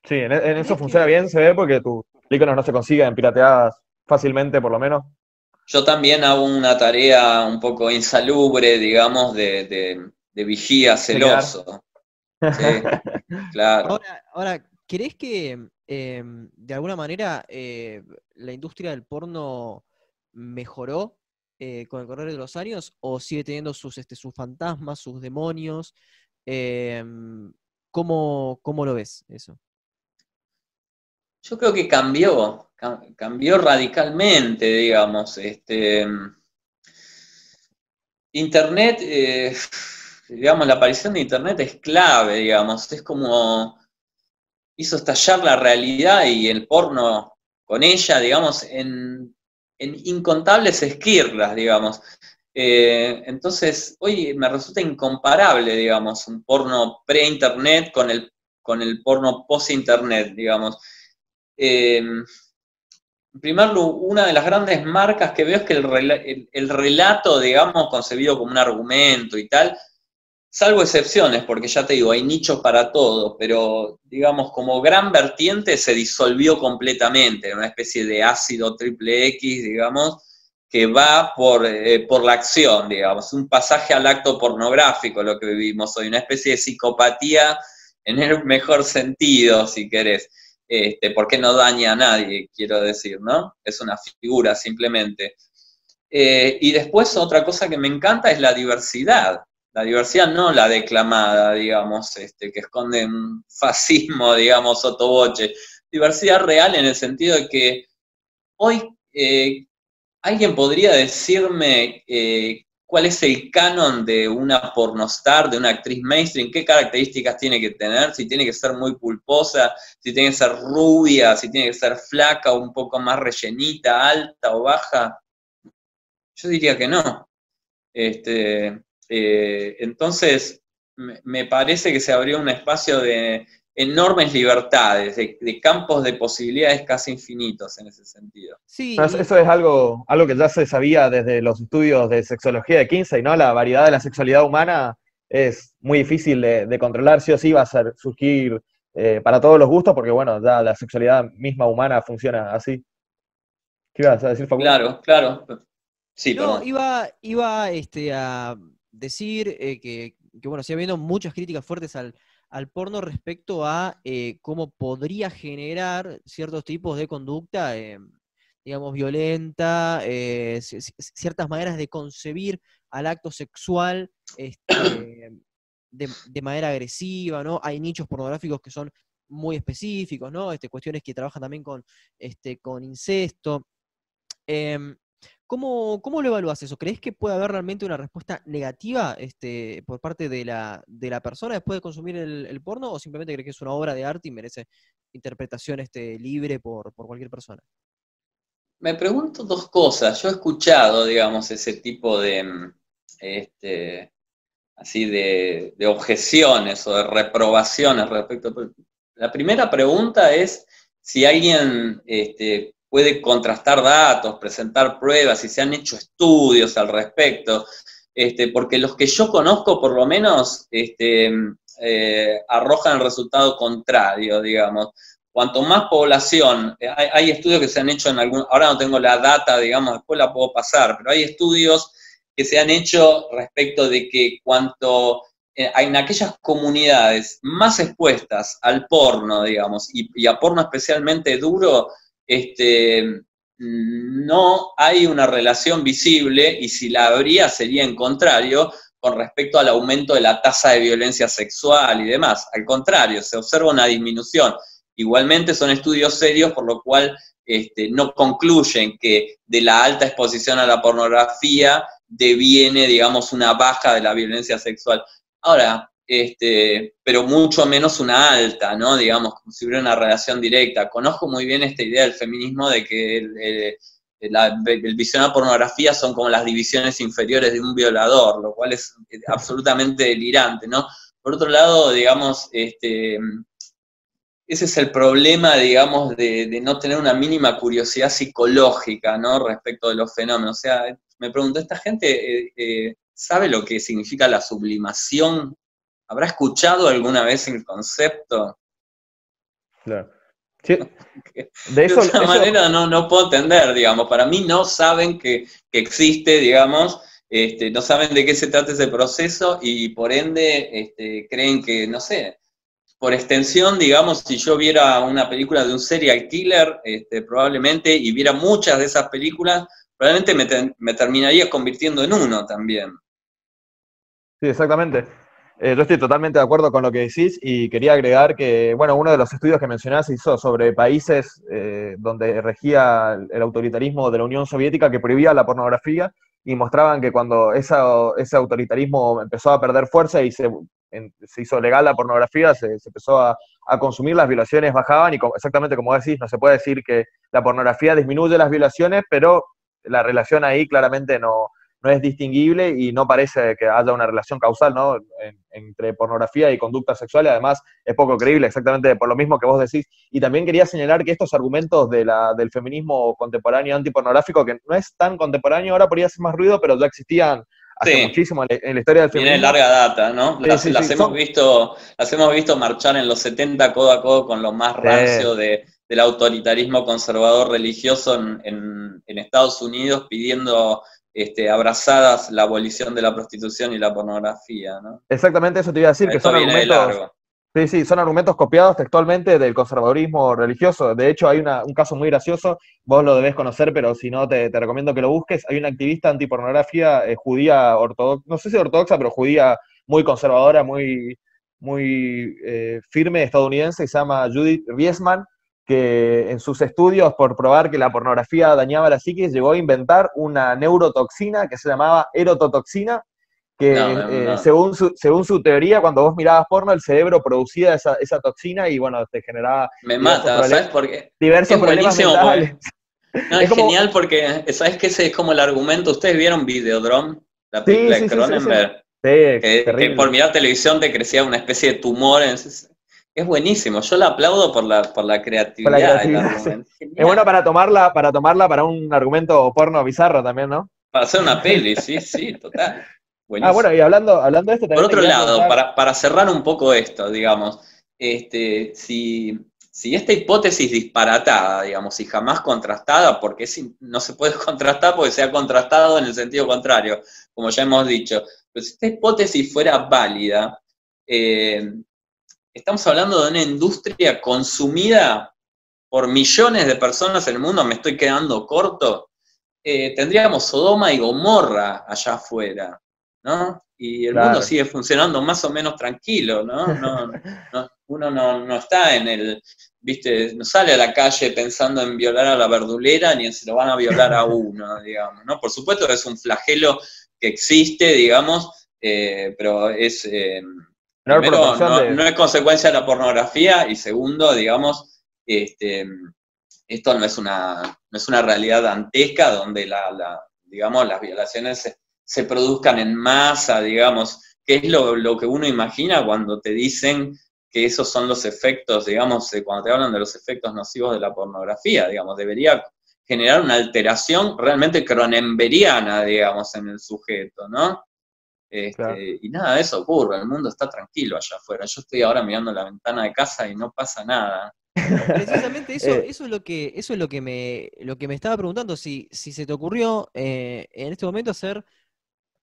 Sí, en, eso funciona bien, se ve, porque tus películas no se consiguen pirateadas fácilmente, por lo menos. Yo también hago una tarea un poco insalubre, digamos, de, vigía celoso. Sí, [laughs] claro. Ahora, ahora, ¿crees que em, de alguna manera eh, la industria del porno mejoró eh, con el correr de los años o sigue teniendo sus, este, sus fantasmas, sus demonios? Em, ¿cómo, ¿Cómo lo ves eso? Yo creo que cambió, cambió radicalmente, digamos. Este, Internet, eh, digamos, la aparición de Internet es clave, digamos, es como hizo estallar la realidad y el porno con ella, digamos, en, incontables esquirlas, digamos. Eh, entonces, hoy me resulta incomparable, digamos, un porno pre-internet con el, con el porno post-internet, digamos. Eh, en primer lugar, una de las grandes marcas que veo es que el, relato, digamos, concebido como un argumento y tal, salvo excepciones, porque ya te digo, hay nichos para todo, pero digamos, como gran vertiente se disolvió completamente, una especie de ácido triple X, digamos, que va por, eh, por la acción, digamos, un pasaje al acto pornográfico, lo que vivimos hoy, una especie de psicopatía en el mejor sentido, si querés este, porque no daña a nadie, quiero decir, ¿no? Es una figura simplemente. Eh, y después otra cosa que me encanta es la diversidad. La diversidad no la declamada, digamos, este, que esconde un fascismo, [laughs] digamos, sotoboche. Diversidad real en el sentido de que hoy eh, alguien podría decirme eh, cuál es el canon de una pornostar, de una actriz mainstream, qué características tiene que tener, si tiene que ser muy pulposa, si tiene que ser rubia, si tiene que ser flaca, un poco más rellenita, alta o baja. Yo diría que no. Este, eh, entonces, me parece que se abrió un espacio de enormes libertades, de, campos de posibilidades casi infinitos en ese sentido. Sí. Eso es algo, algo que ya se sabía desde los estudios de sexología de Kinsey, ¿no? La variedad de la sexualidad humana es muy difícil de, controlar, sí o sí va a surgir eh, para todos los gustos, porque bueno, ya la sexualidad misma humana funciona así. ¿Qué ibas a decir, Facundo? Claro, claro. Sí, no, iba, iba este, a decir eh, que, que, bueno, sigue habiendo muchas críticas fuertes al, al porno respecto a eh, cómo podría generar ciertos tipos de conducta, eh, digamos, violenta, ciertas maneras de concebir al acto sexual este, [coughs] de, manera agresiva, ¿no? Hay nichos pornográficos que son muy específicos, ¿no? Este, cuestiones que trabajan también con, este, con incesto. ¿Cómo, ¿Cómo, lo evalúas eso? ¿Crees que puede haber realmente una respuesta negativa este, por parte de la, de la persona después de consumir el, porno o simplemente crees que es una obra de arte y merece interpretación este, libre por, cualquier persona? Me pregunto dos cosas. Yo he escuchado, digamos, ese tipo de, este, así de, de objeciones o de reprobaciones respecto. La primera pregunta es si alguien este, puede contrastar datos, presentar pruebas, y se han hecho estudios al respecto, este, porque los que yo conozco por lo menos este, eh, arrojan el resultado contrario, digamos. Cuanto más población, eh, hay, estudios que se han hecho en algún, ahora no tengo la data, digamos, después la puedo pasar, pero hay estudios que se han hecho respecto de que cuanto eh, en aquellas comunidades más expuestas al porno, digamos, y a porno especialmente duro, este, no hay una relación visible y si la habría sería en contrario con respecto al aumento de la tasa de violencia sexual y demás. Al contrario, se observa una disminución. Igualmente son estudios serios, por lo cual este, no concluyen que de la alta exposición a la pornografía deviene, digamos, una baja de la violencia sexual. Ahora, este, pero mucho menos una alta, ¿no? Digamos, como si hubiera una relación directa. Conozco muy bien esta idea del feminismo de que el, el, visionar pornografía son como las divisiones inferiores de un violador, lo cual es absolutamente delirante, ¿no? Por otro lado, digamos, este, ese es el problema, digamos, de, no tener una mínima curiosidad psicológica, ¿no? Respecto de los fenómenos. O sea, me pregunto, ¿esta gente eh, eh, sabe lo que significa la sublimación ¿Habrá escuchado alguna vez el concepto? Claro. [laughs] de, esa manera no, no puedo entender, digamos. Para mí no saben que, existe, digamos, este, no saben de qué se trata ese proceso y por ende este, creen que, no sé, por extensión, digamos, si yo viera una película de un serial killer, este, probablemente, y viera muchas de esas películas, probablemente me, me terminaría convirtiendo en uno también. Sí, exactamente. Eh, yo estoy totalmente de acuerdo con lo que decís y quería agregar que, bueno, uno de los estudios que mencionás hizo sobre países eh, donde regía el autoritarismo de la Unión Soviética que prohibía la pornografía y mostraban que cuando ese autoritarismo empezó a perder fuerza y se, hizo legal la pornografía, se, empezó a, consumir, las violaciones bajaban y exactamente como decís, no se puede decir que la pornografía disminuye las violaciones, pero la relación ahí claramente no, no es distinguible y no parece que haya una relación causal ¿no? entre pornografía y conducta sexual, y además es poco creíble exactamente por lo mismo que vos decís. Y también quería señalar que estos argumentos de la, del feminismo contemporáneo antipornográfico, que no es tan contemporáneo, ahora podría hacer más ruido, pero ya existían hace muchísimo en la historia del feminismo. Tiene larga data, ¿no? Las, hemos visto, las hemos visto marchar en los 70 codo a codo con lo más rancio de, del autoritarismo conservador religioso en, en Estados Unidos pidiendo este, abrazadas la abolición de la prostitución y la pornografía, ¿no? Exactamente eso te iba a decir, que son argumentos, Sí, sí, son argumentos copiados textualmente del conservadurismo religioso. De hecho, hay un caso muy gracioso, vos lo debés conocer, pero si no, te, recomiendo que lo busques. Hay una activista antipornografía eh, judía ortodoxa, no sé si ortodoxa, pero judía muy conservadora, muy, muy eh, firme estadounidense, se llama Judith Riesman, que en sus estudios por probar que la pornografía dañaba la psiquis, llegó a inventar una neurotoxina que se llamaba erototoxina, que eh, Según, su, según su teoría, cuando vos mirabas porno, el cerebro producía esa, esa toxina y bueno, te generaba... Me mata, ¿sabes por qué? Diversos es problemas mentales. No, [laughs] es, genial porque, ¿sabes qué? Ese es como el argumento. ¿Ustedes vieron Videodrome? La película de Cronenberg. que, por mirar televisión te crecía una especie de tumor. Es, buenísimo. Yo la aplaudo por la, por la creatividad. es bueno para tomarla, para tomarla para un argumento porno bizarro también, ¿no? Para hacer una peli, sí, sí, total. Ah, bueno, y hablando, hablando de esto también. Por otro lado, para, cerrar un poco esto, digamos, este, si, esta hipótesis disparatada, digamos, y jamás contrastada, porque no se puede [laughs] contrastar porque se ha contrastado en el sentido contrario, como ya hemos dicho, pero si esta hipótesis fuera válida, eh, estamos hablando de una industria consumida por millones de personas en el mundo, me estoy quedando corto, eh, tendríamos Sodoma y Gomorra allá afuera. ¿no? Y el mundo sigue funcionando más o menos tranquilo, ¿no? uno no, está en el, viste, no sale a la calle pensando en violar a la verdulera ni en si lo van a violar a [laughs] uno, digamos, ¿no? Por supuesto que es un flagelo que existe, digamos, eh, pero es, eh, primero, no, es consecuencia de la pornografía y segundo, digamos, este, esto no es una, no es una realidad dantesca donde la, digamos, las violaciones se produzcan en masa, digamos, que es lo, que uno imagina cuando te dicen que esos son los efectos, digamos, cuando te hablan de los efectos nocivos de la pornografía, digamos, debería generar una alteración realmente cronemberiana, digamos, en el sujeto, ¿no? Este, y nada de eso ocurre, el mundo está tranquilo allá afuera. Yo estoy ahora mirando la ventana de casa y no pasa nada. [laughs] Precisamente eso, eh. eso es lo que, eso es lo que me, lo que me estaba preguntando, si, si se te ocurrió eh, en este momento hacer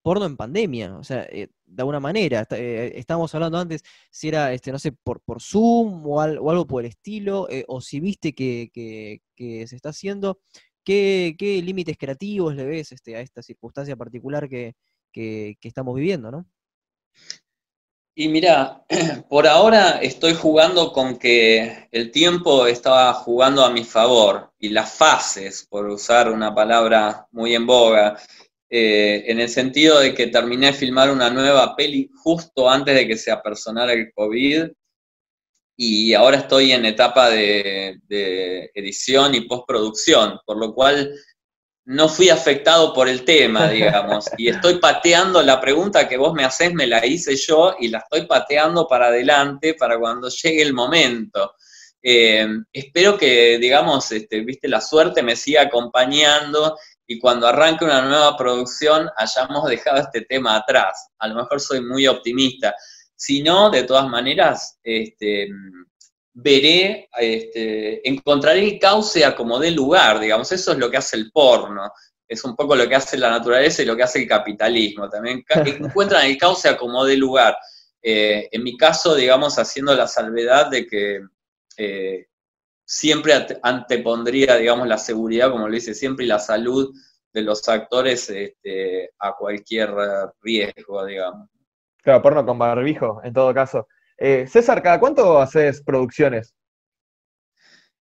porno en pandemia, o sea, eh, de alguna manera. Eh, estábamos hablando antes si era, este, no sé, por, por Zoom o, algo por el estilo, o si viste que, se está haciendo. ¿Qué, límites creativos le ves este, a esta circunstancia particular que, estamos viviendo, no? Y mira, [clears throat] por ahora estoy jugando con que el tiempo estaba jugando a mi favor y las fases, por usar una palabra muy en boga, eh, en el sentido de que terminé de filmar una nueva peli justo antes de que se apersonara el COVID y ahora estoy en etapa de, edición y postproducción, por lo cual no fui afectado por el tema, digamos, y estoy pateando la pregunta que vos me haces, me la hice yo y la estoy pateando para adelante para cuando llegue el momento. Eh, espero que, digamos, este, viste, la suerte me siga acompañando y cuando arranque una nueva producción hayamos dejado este tema atrás. A lo mejor soy muy optimista. Si no, de todas maneras, este, veré, este, encontraré el cauce a como dé lugar, digamos, eso es lo que hace el porno, es un poco lo que hace la naturaleza y lo que hace el capitalismo, también [laughs] encuentran el cauce a como dé lugar. Eh, en mi caso, digamos, haciendo la salvedad de que eh, siempre antepondría, digamos, la seguridad, como lo dice siempre, y la salud de los actores este, a cualquier riesgo, digamos. Claro, porno con barbijo, en todo caso. Eh, César, ¿cada cuánto haces producciones?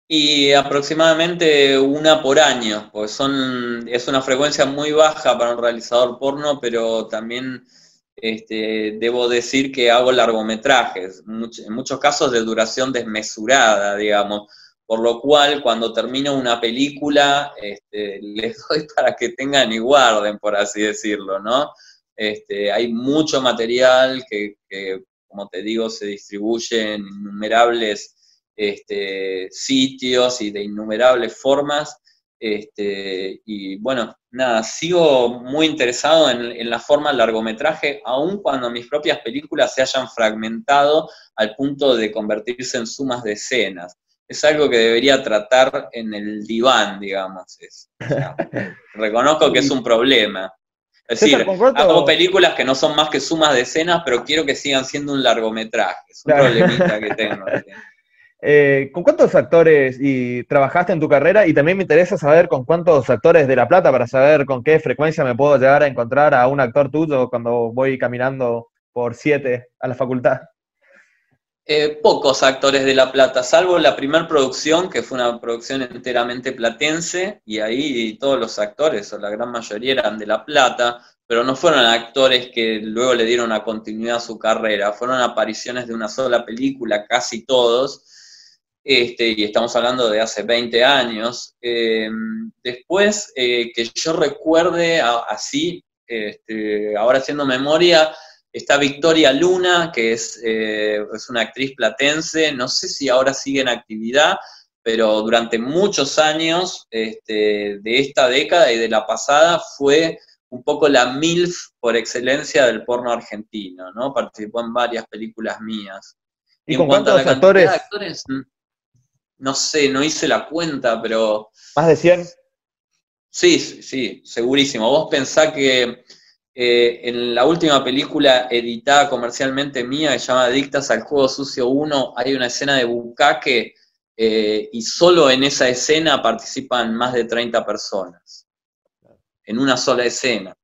Y aproximadamente una por año, pues son, es una frecuencia muy baja para un realizador porno, pero también este, debo decir que hago largometrajes, en muchos casos de duración desmesurada, digamos por lo cual cuando termino una película este, [laughs] les doy para que tengan y guarden, por así decirlo, ¿no? Este, hay mucho material que, como te digo, se distribuye en innumerables este, sitios y de innumerables formas. Este, y bueno, nada, sigo muy interesado en, en, la forma largometraje, aun cuando mis propias películas se hayan fragmentado al punto de convertirse en sumas de escenas es algo que debería tratar en el diván, digamos. [laughs] reconozco que es un problema. Es decir, hago películas que no son más que sumas de escenas, pero quiero que sigan siendo un largometraje. Es un problemita que tengo. [laughs] Eh, ¿Con cuántos actores y trabajaste en tu carrera? Y también me interesa saber con cuántos actores de La Plata para saber con qué frecuencia me puedo llegar a encontrar a un actor tuyo cuando voy caminando por siete a la facultad. Eh, pocos actores de La Plata, salvo la primera producción, que fue una producción enteramente platense, y ahí todos los actores, o la gran mayoría, eran de La Plata, pero no fueron actores que luego le dieron una continuidad a su carrera, fueron apariciones de una sola película, casi todos, este, y estamos hablando de hace 20 años. Em, después, eh, que yo recuerde así, este, ahora haciendo memoria, está Victoria Luna, que es, eh, es, una actriz platense, no sé si ahora sigue en actividad, pero durante muchos años este, de esta década y de la pasada fue un poco la MILF por excelencia del porno argentino, ¿no? Participó en varias películas mías. ¿Y, con cuántos actores? actores? no sé, no hice la cuenta, pero... ¿Más de 100? Sí, sí, segurísimo. Vos pensás que eh, en la última película editada comercialmente mía, que se llama Dictas al Juego Sucio 1, hay una escena de bucaque eh, y solo en esa escena participan más de 30 personas. En una sola escena.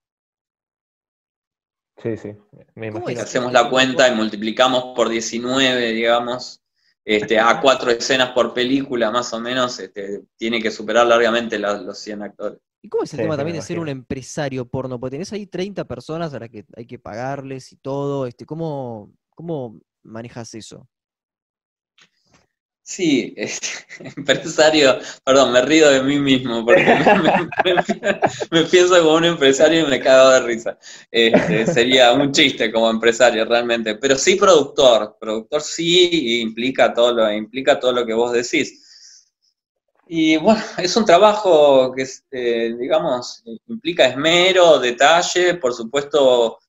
Sí, sí, me imagino. Hacemos la cuenta y multiplicamos por 19, digamos, este, a cuatro escenas por película, más o menos, este, tiene que superar largamente los 100 actores. ¿Y cómo es el tema también de ser un empresario porno? Porque tenés ahí 30 personas a las que hay que pagarles y todo. Este, ¿cómo, ¿Cómo manejas eso? Sí, [laughs] empresario, perdón, me río de mí mismo porque me, pienso como un empresario y me cago de risa. Este, sería un chiste como empresario realmente, pero sí productor, productor sí implica todo lo, implica todo lo que vos decís. Y bueno, [laughs] es un trabajo que, eh, digamos, implica esmero, detalle, por supuesto,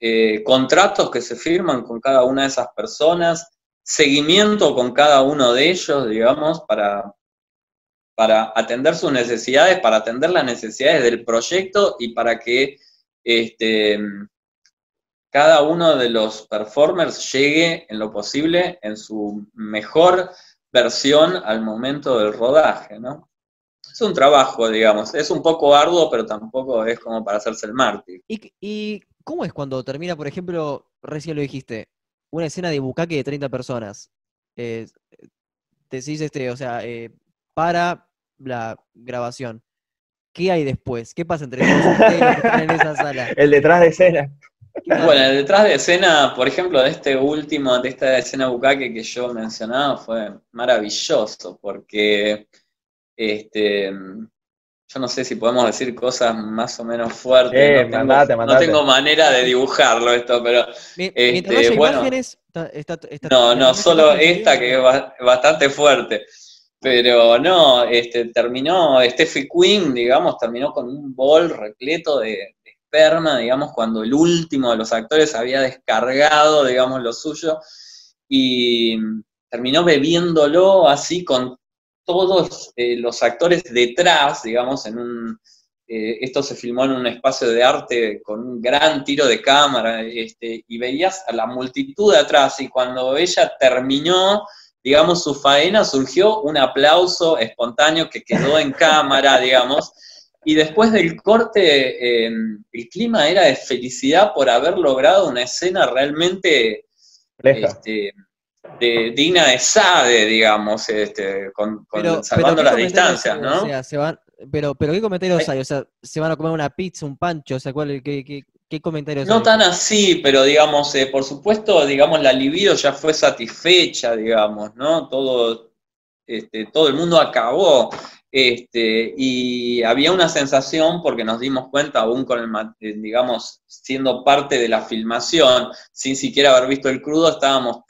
eh, contratos que se firman con cada una de esas personas, seguimiento con cada uno de ellos, digamos, para, para atender sus necesidades, para atender las necesidades del proyecto y para que este, cada uno de los performers llegue en lo posible en su mejor versión al momento del rodaje, ¿no? Es un trabajo, digamos, es un poco arduo, pero tampoco es como para hacerse el mártir. ¿Y, y cómo es cuando termina, por ejemplo, recién lo dijiste, una escena de bucaque de 30 personas. Eh, decís, este, o sea, eh, para la grabación. ¿Qué hay después? ¿Qué pasa entre los [laughs] que en esa sala? El detrás de escena. Bueno, el detrás de escena, por ejemplo, de este último, de esta escena bucaque que yo mencionaba, fue maravilloso, porque este, yo no sé si podemos decir cosas más o menos fuertes. no, tengo, manera de dibujarlo esto, pero este, bueno, no, no, solo esta que es bastante fuerte. Pero no, este, terminó, Steffi Queen, digamos, terminó con un bol repleto de, esperma, digamos, cuando el último de los actores había descargado, digamos, lo suyo, y terminó bebiéndolo así con todos eh, los actores detrás, digamos, en un, eh, esto se filmó en un espacio de arte con un gran tiro de cámara, este, y veías a la multitud de atrás, y cuando ella terminó, digamos, su faena, surgió un aplauso espontáneo que quedó en [laughs] cámara, digamos, y después del corte, em, el clima era de felicidad por haber logrado una escena realmente este, de, digna de Sade, digamos, este, con, salvando las distancias, ¿no? pero, pero ¿qué comentarios hay? O sea, ¿se van a comer una pizza, un pancho? O sea, ¿cuál, qué, qué, comentarios no hay? tan así, pero digamos, eh, por supuesto, digamos, la libido ya fue satisfecha, digamos, ¿no? Todo, este, todo el mundo acabó. Este, y había una sensación, porque nos dimos cuenta, aún con el, eh, digamos, siendo parte de la filmación, sin siquiera haber visto el crudo, estábamos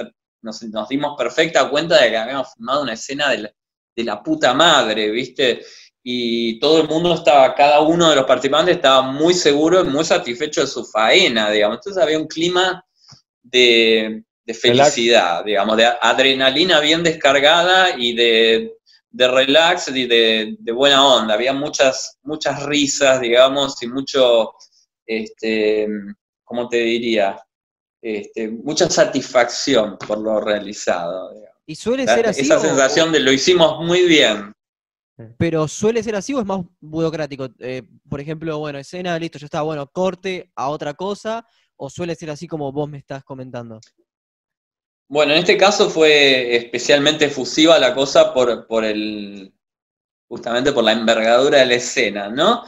nos, dimos perfecta cuenta de que habíamos filmado una escena de la, puta madre, ¿viste? Y todo el mundo estaba, cada uno de los participantes estaba muy seguro y muy satisfecho de su faena, digamos. Entonces había un clima de, felicidad, digamos, de adrenalina bien descargada y de, relax y de, buena onda. Había muchas, muchas risas, digamos, y mucho, este, ¿cómo te diría? Este, mucha satisfacción por lo realizado. ¿Y suele ser así? Esa sensación de lo hicimos muy bien. Pero suele ser así o es más burocrático. Eh, por ejemplo, bueno, escena, listo, ya está, bueno, corte a otra cosa, o suele ser así como vos me estás comentando. Bueno, en este caso fue especialmente efusiva la cosa por, por el, justamente por la envergadura de la escena, ¿no?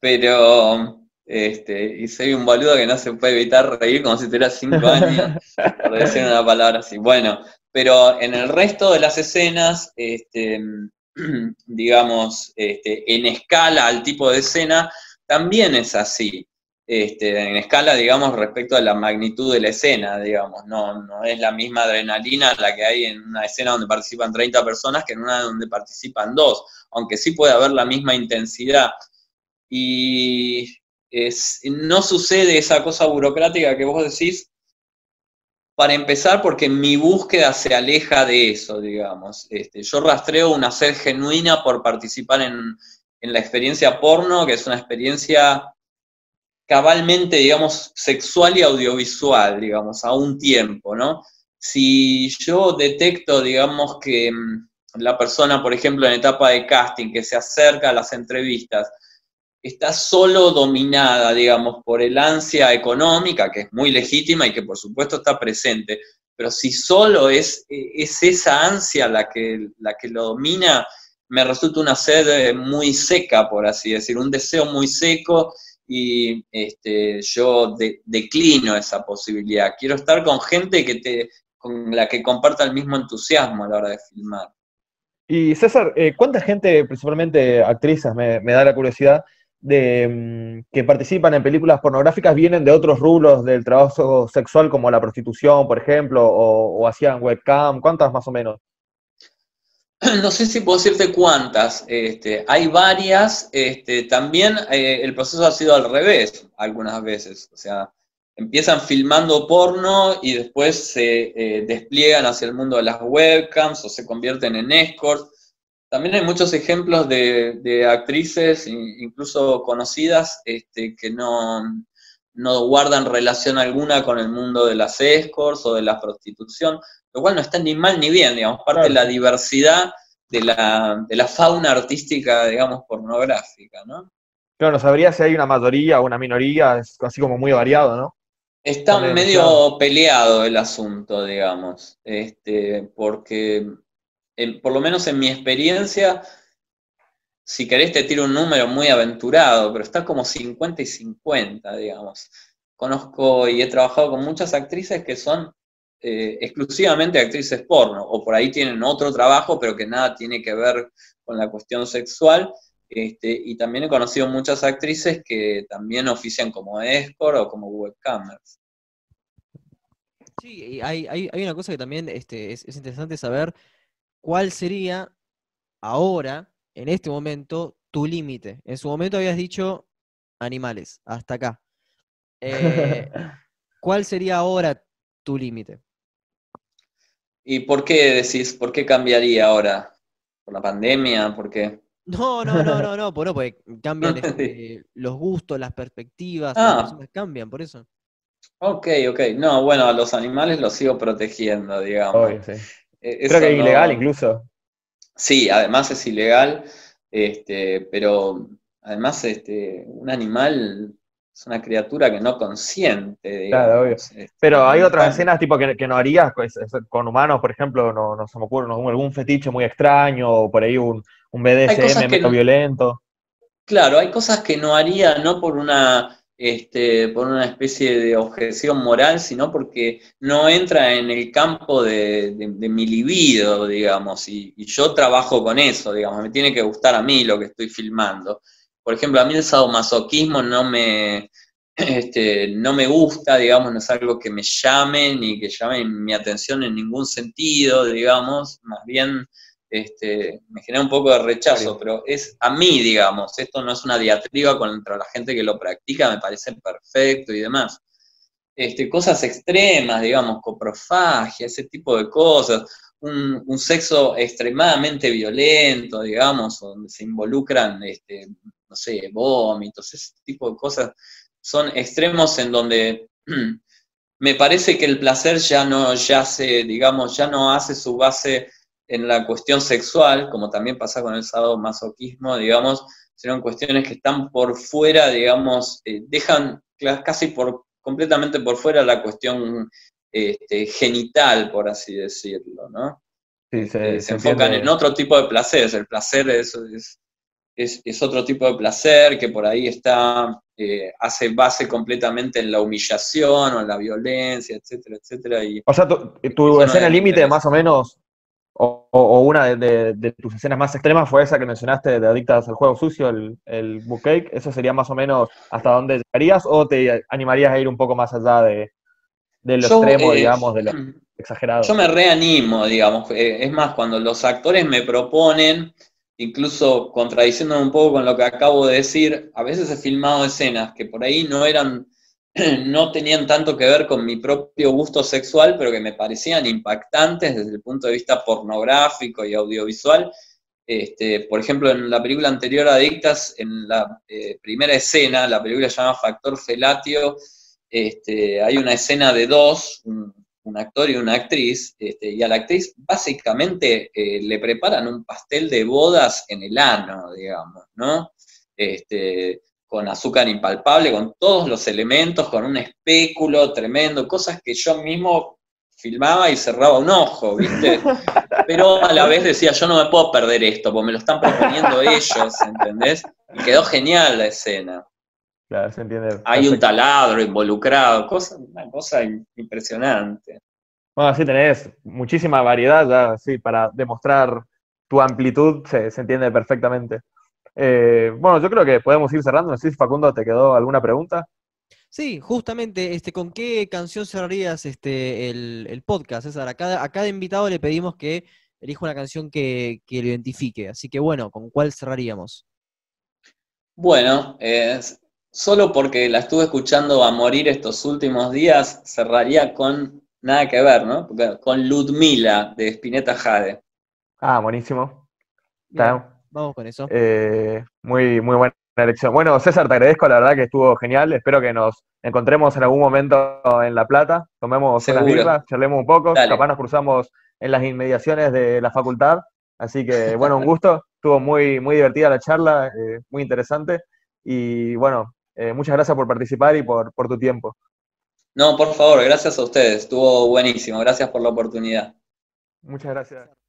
Pero, este, y soy un boludo que no se puede evitar reír como si tuviera cinco años, por decir una palabra así. Bueno, pero en el resto de las escenas, este, [clears throat] digamos, este, en escala al tipo de escena, también es así. Este, en escala, digamos, respecto a la magnitud de la escena, digamos, no, no es la misma adrenalina la que hay en una escena donde participan 30 personas que en una donde participan dos, aunque sí puede haber la misma intensidad. Y no sucede esa cosa burocrática que vos decís, para empezar, porque mi búsqueda se aleja de eso, digamos. Este, yo rastreo una sed genuina por participar en, la experiencia porno, que es una experiencia cabalmente, digamos, sexual y audiovisual, digamos, a un tiempo, ¿no? Si yo detecto, digamos, que mm, la persona, por ejemplo, en etapa de casting, que se acerca a las entrevistas, está solo dominada, digamos, por el ansia económica, que es muy legítima y que por supuesto está presente, pero si solo es, es esa ansia la que, la que lo domina, me resulta una sed muy seca, por así decir, un deseo muy seco y este, yo declino esa posibilidad. Quiero estar con gente que te, con la que comparta el mismo entusiasmo a la hora de filmar. Y César, eh, ¿cuánta gente, principalmente actrices, me, me da la curiosidad, de, mm, que participan en películas pornográficas vienen de otros rubros del trabajo sexual, como la prostitución, por ejemplo, o, hacían webcam? ¿Cuántas más o menos? [clears throat] No sé si puedo decirte cuántas. Este, hay varias. Este, también eh, el proceso ha sido al revés algunas veces. O sea, empiezan filmando porno y después se eh, despliegan hacia el mundo de las webcams o se convierten en escorts. También hay muchos ejemplos de, actrices, incluso conocidas, este, que no, guardan relación alguna con el mundo de las escorts o de la prostitución, lo cual no está ni mal ni bien, digamos, parte de la diversidad de la, de la fauna artística, digamos, pornográfica, ¿no? Claro, no sabría si hay una mayoría o una minoría, es así como muy variado, ¿no? Está medio peleado el asunto, digamos, este, porque por lo menos en mi experiencia, si querés te tiro un número muy aventurado, pero está como 50 y 50, digamos. Conozco y he trabajado con muchas actrices que son eh, exclusivamente actrices porno, o por ahí tienen otro trabajo, pero que nada tiene que ver con la cuestión sexual. Este, y también he conocido muchas actrices que también ofician como escort o como webcamers. Sí, hay, una cosa que también este, es interesante saber, ¿cuál sería ahora, en este momento, tu límite? En su momento habías dicho animales, hasta acá. Eh, [laughs] ¿Cuál sería ahora tu límite? ¿Y por qué decís, por qué cambiaría ahora? ¿Por la pandemia? ¿Por qué? No, no, no, no, no, porque cambian [laughs] este, los gustos, las perspectivas, las ah. personas cambian, por eso. Ok, ok. No, bueno, a los animales los sigo protegiendo, digamos. Eh, Creo que es ilegal incluso. Sí, además es ilegal, este, pero además este, un animal es una criatura que no consiente. claro, obvio. Este, pero hay otras escenas tipo que, no harías pues, con humanos, por ejemplo, no, no se me ocurre algún fetiche muy extraño o por ahí un, un BDSM medio violento. Claro, hay cosas que no haría, no por una este, por una especie de objeción moral, sino porque no entra en el campo de, mi libido, digamos, y, yo trabajo con eso, digamos, me tiene que gustar a mí lo que estoy filmando. Por ejemplo, a mí el sadomasoquismo no me, este, no me gusta, digamos, no es algo que me llame ni que llame mi atención en ningún sentido, digamos, más bien este, me genera un poco de rechazo, pero es a mí, digamos, esto no es una diatriba contra la gente que lo practica, me parece perfecto y demás. Este, cosas extremas, digamos, coprofagia, ese tipo de cosas, un, sexo extremadamente violento, digamos, donde se involucran, este, no sé, vómitos, ese tipo de cosas son extremos en donde [clears throat] me parece que el placer ya no yace, digamos, ya no hace su base en la cuestión sexual, como también pasa con el masoquismo, digamos, sino cuestiones que están por fuera, digamos, eh, dejan casi por completamente por fuera la cuestión este, genital, por así decirlo, ¿no? Sí, se, eh, enfocan en otro tipo de placeres. El placer es, es, otro tipo de placer que por ahí está, eh, hace base completamente en la humillación o en la violencia, etcétera, etcétera. Y, o sea, tu, escena límite más o menos, o, una de, tus escenas más extremas fue esa que mencionaste de Adictas al Juego Sucio, el, el Cake. ¿Eso sería más o menos hasta dónde llegarías o te animarías a ir un poco más allá de, lo extremo, eh, digamos, de lo [clears throat] exagerado? Yo me reanimo, digamos. Eh, es más, cuando los actores me proponen incluso contradiciéndome un poco con lo que acabo de decir, a veces he filmado escenas que por ahí no eran, [clears throat] no tenían tanto que ver con mi propio gusto sexual, pero que me parecían impactantes desde el punto de vista pornográfico y audiovisual. Este, por ejemplo, en la película anterior Adictas, en la eh, primera escena, la película se llama Factor Felatio, este, hay una escena de dos, actor y una actriz, este, y a la actriz básicamente eh, le preparan un pastel de bodas en el ano, digamos, ¿no? Este, con azúcar impalpable, con todos los elementos, con un espéculo tremendo, cosas que yo mismo filmaba y cerraba un ojo, ¿viste? [laughs] Pero a la vez decía, yo no me puedo perder esto, porque me lo están proponiendo ellos, ¿entendés? Y quedó genial la escena. Claro, se entiende. Hay un taladro involucrado, cosa, una cosa impresionante. Bueno, sí tenés muchísima variedad ya, sí, para demostrar tu amplitud, se, entiende perfectamente. Eh, bueno, yo creo que podemos ir cerrando. No sé si Facundo te quedó alguna pregunta. Sí, justamente, este, ¿con qué canción cerrarías este, el, podcast, César? A cada, a cada invitado le pedimos que elija una canción que, que lo identifique. Así que bueno, ¿con cuál cerraríamos? Bueno, es solo porque la estuve escuchando a morir estos últimos días, cerraría con nada que ver, ¿no? con Ludmila de Spinetta Jade. Ah, buenísimo. vamos con eso. Eh, muy, muy buena elección. Bueno, César, te agradezco, la verdad que estuvo genial. Espero que nos encontremos en algún momento en La Plata, tomemos unas birras, charlemos un poco, capaz nos cruzamos en las inmediaciones de la facultad. Así que, bueno, un [laughs] gusto. Estuvo muy, muy divertida la charla, eh, muy interesante. Y bueno, eh, muchas gracias por participar y por, por tu tiempo. No, por favor, gracias a ustedes. Estuvo buenísimo. Gracias por la oportunidad. Muchas gracias.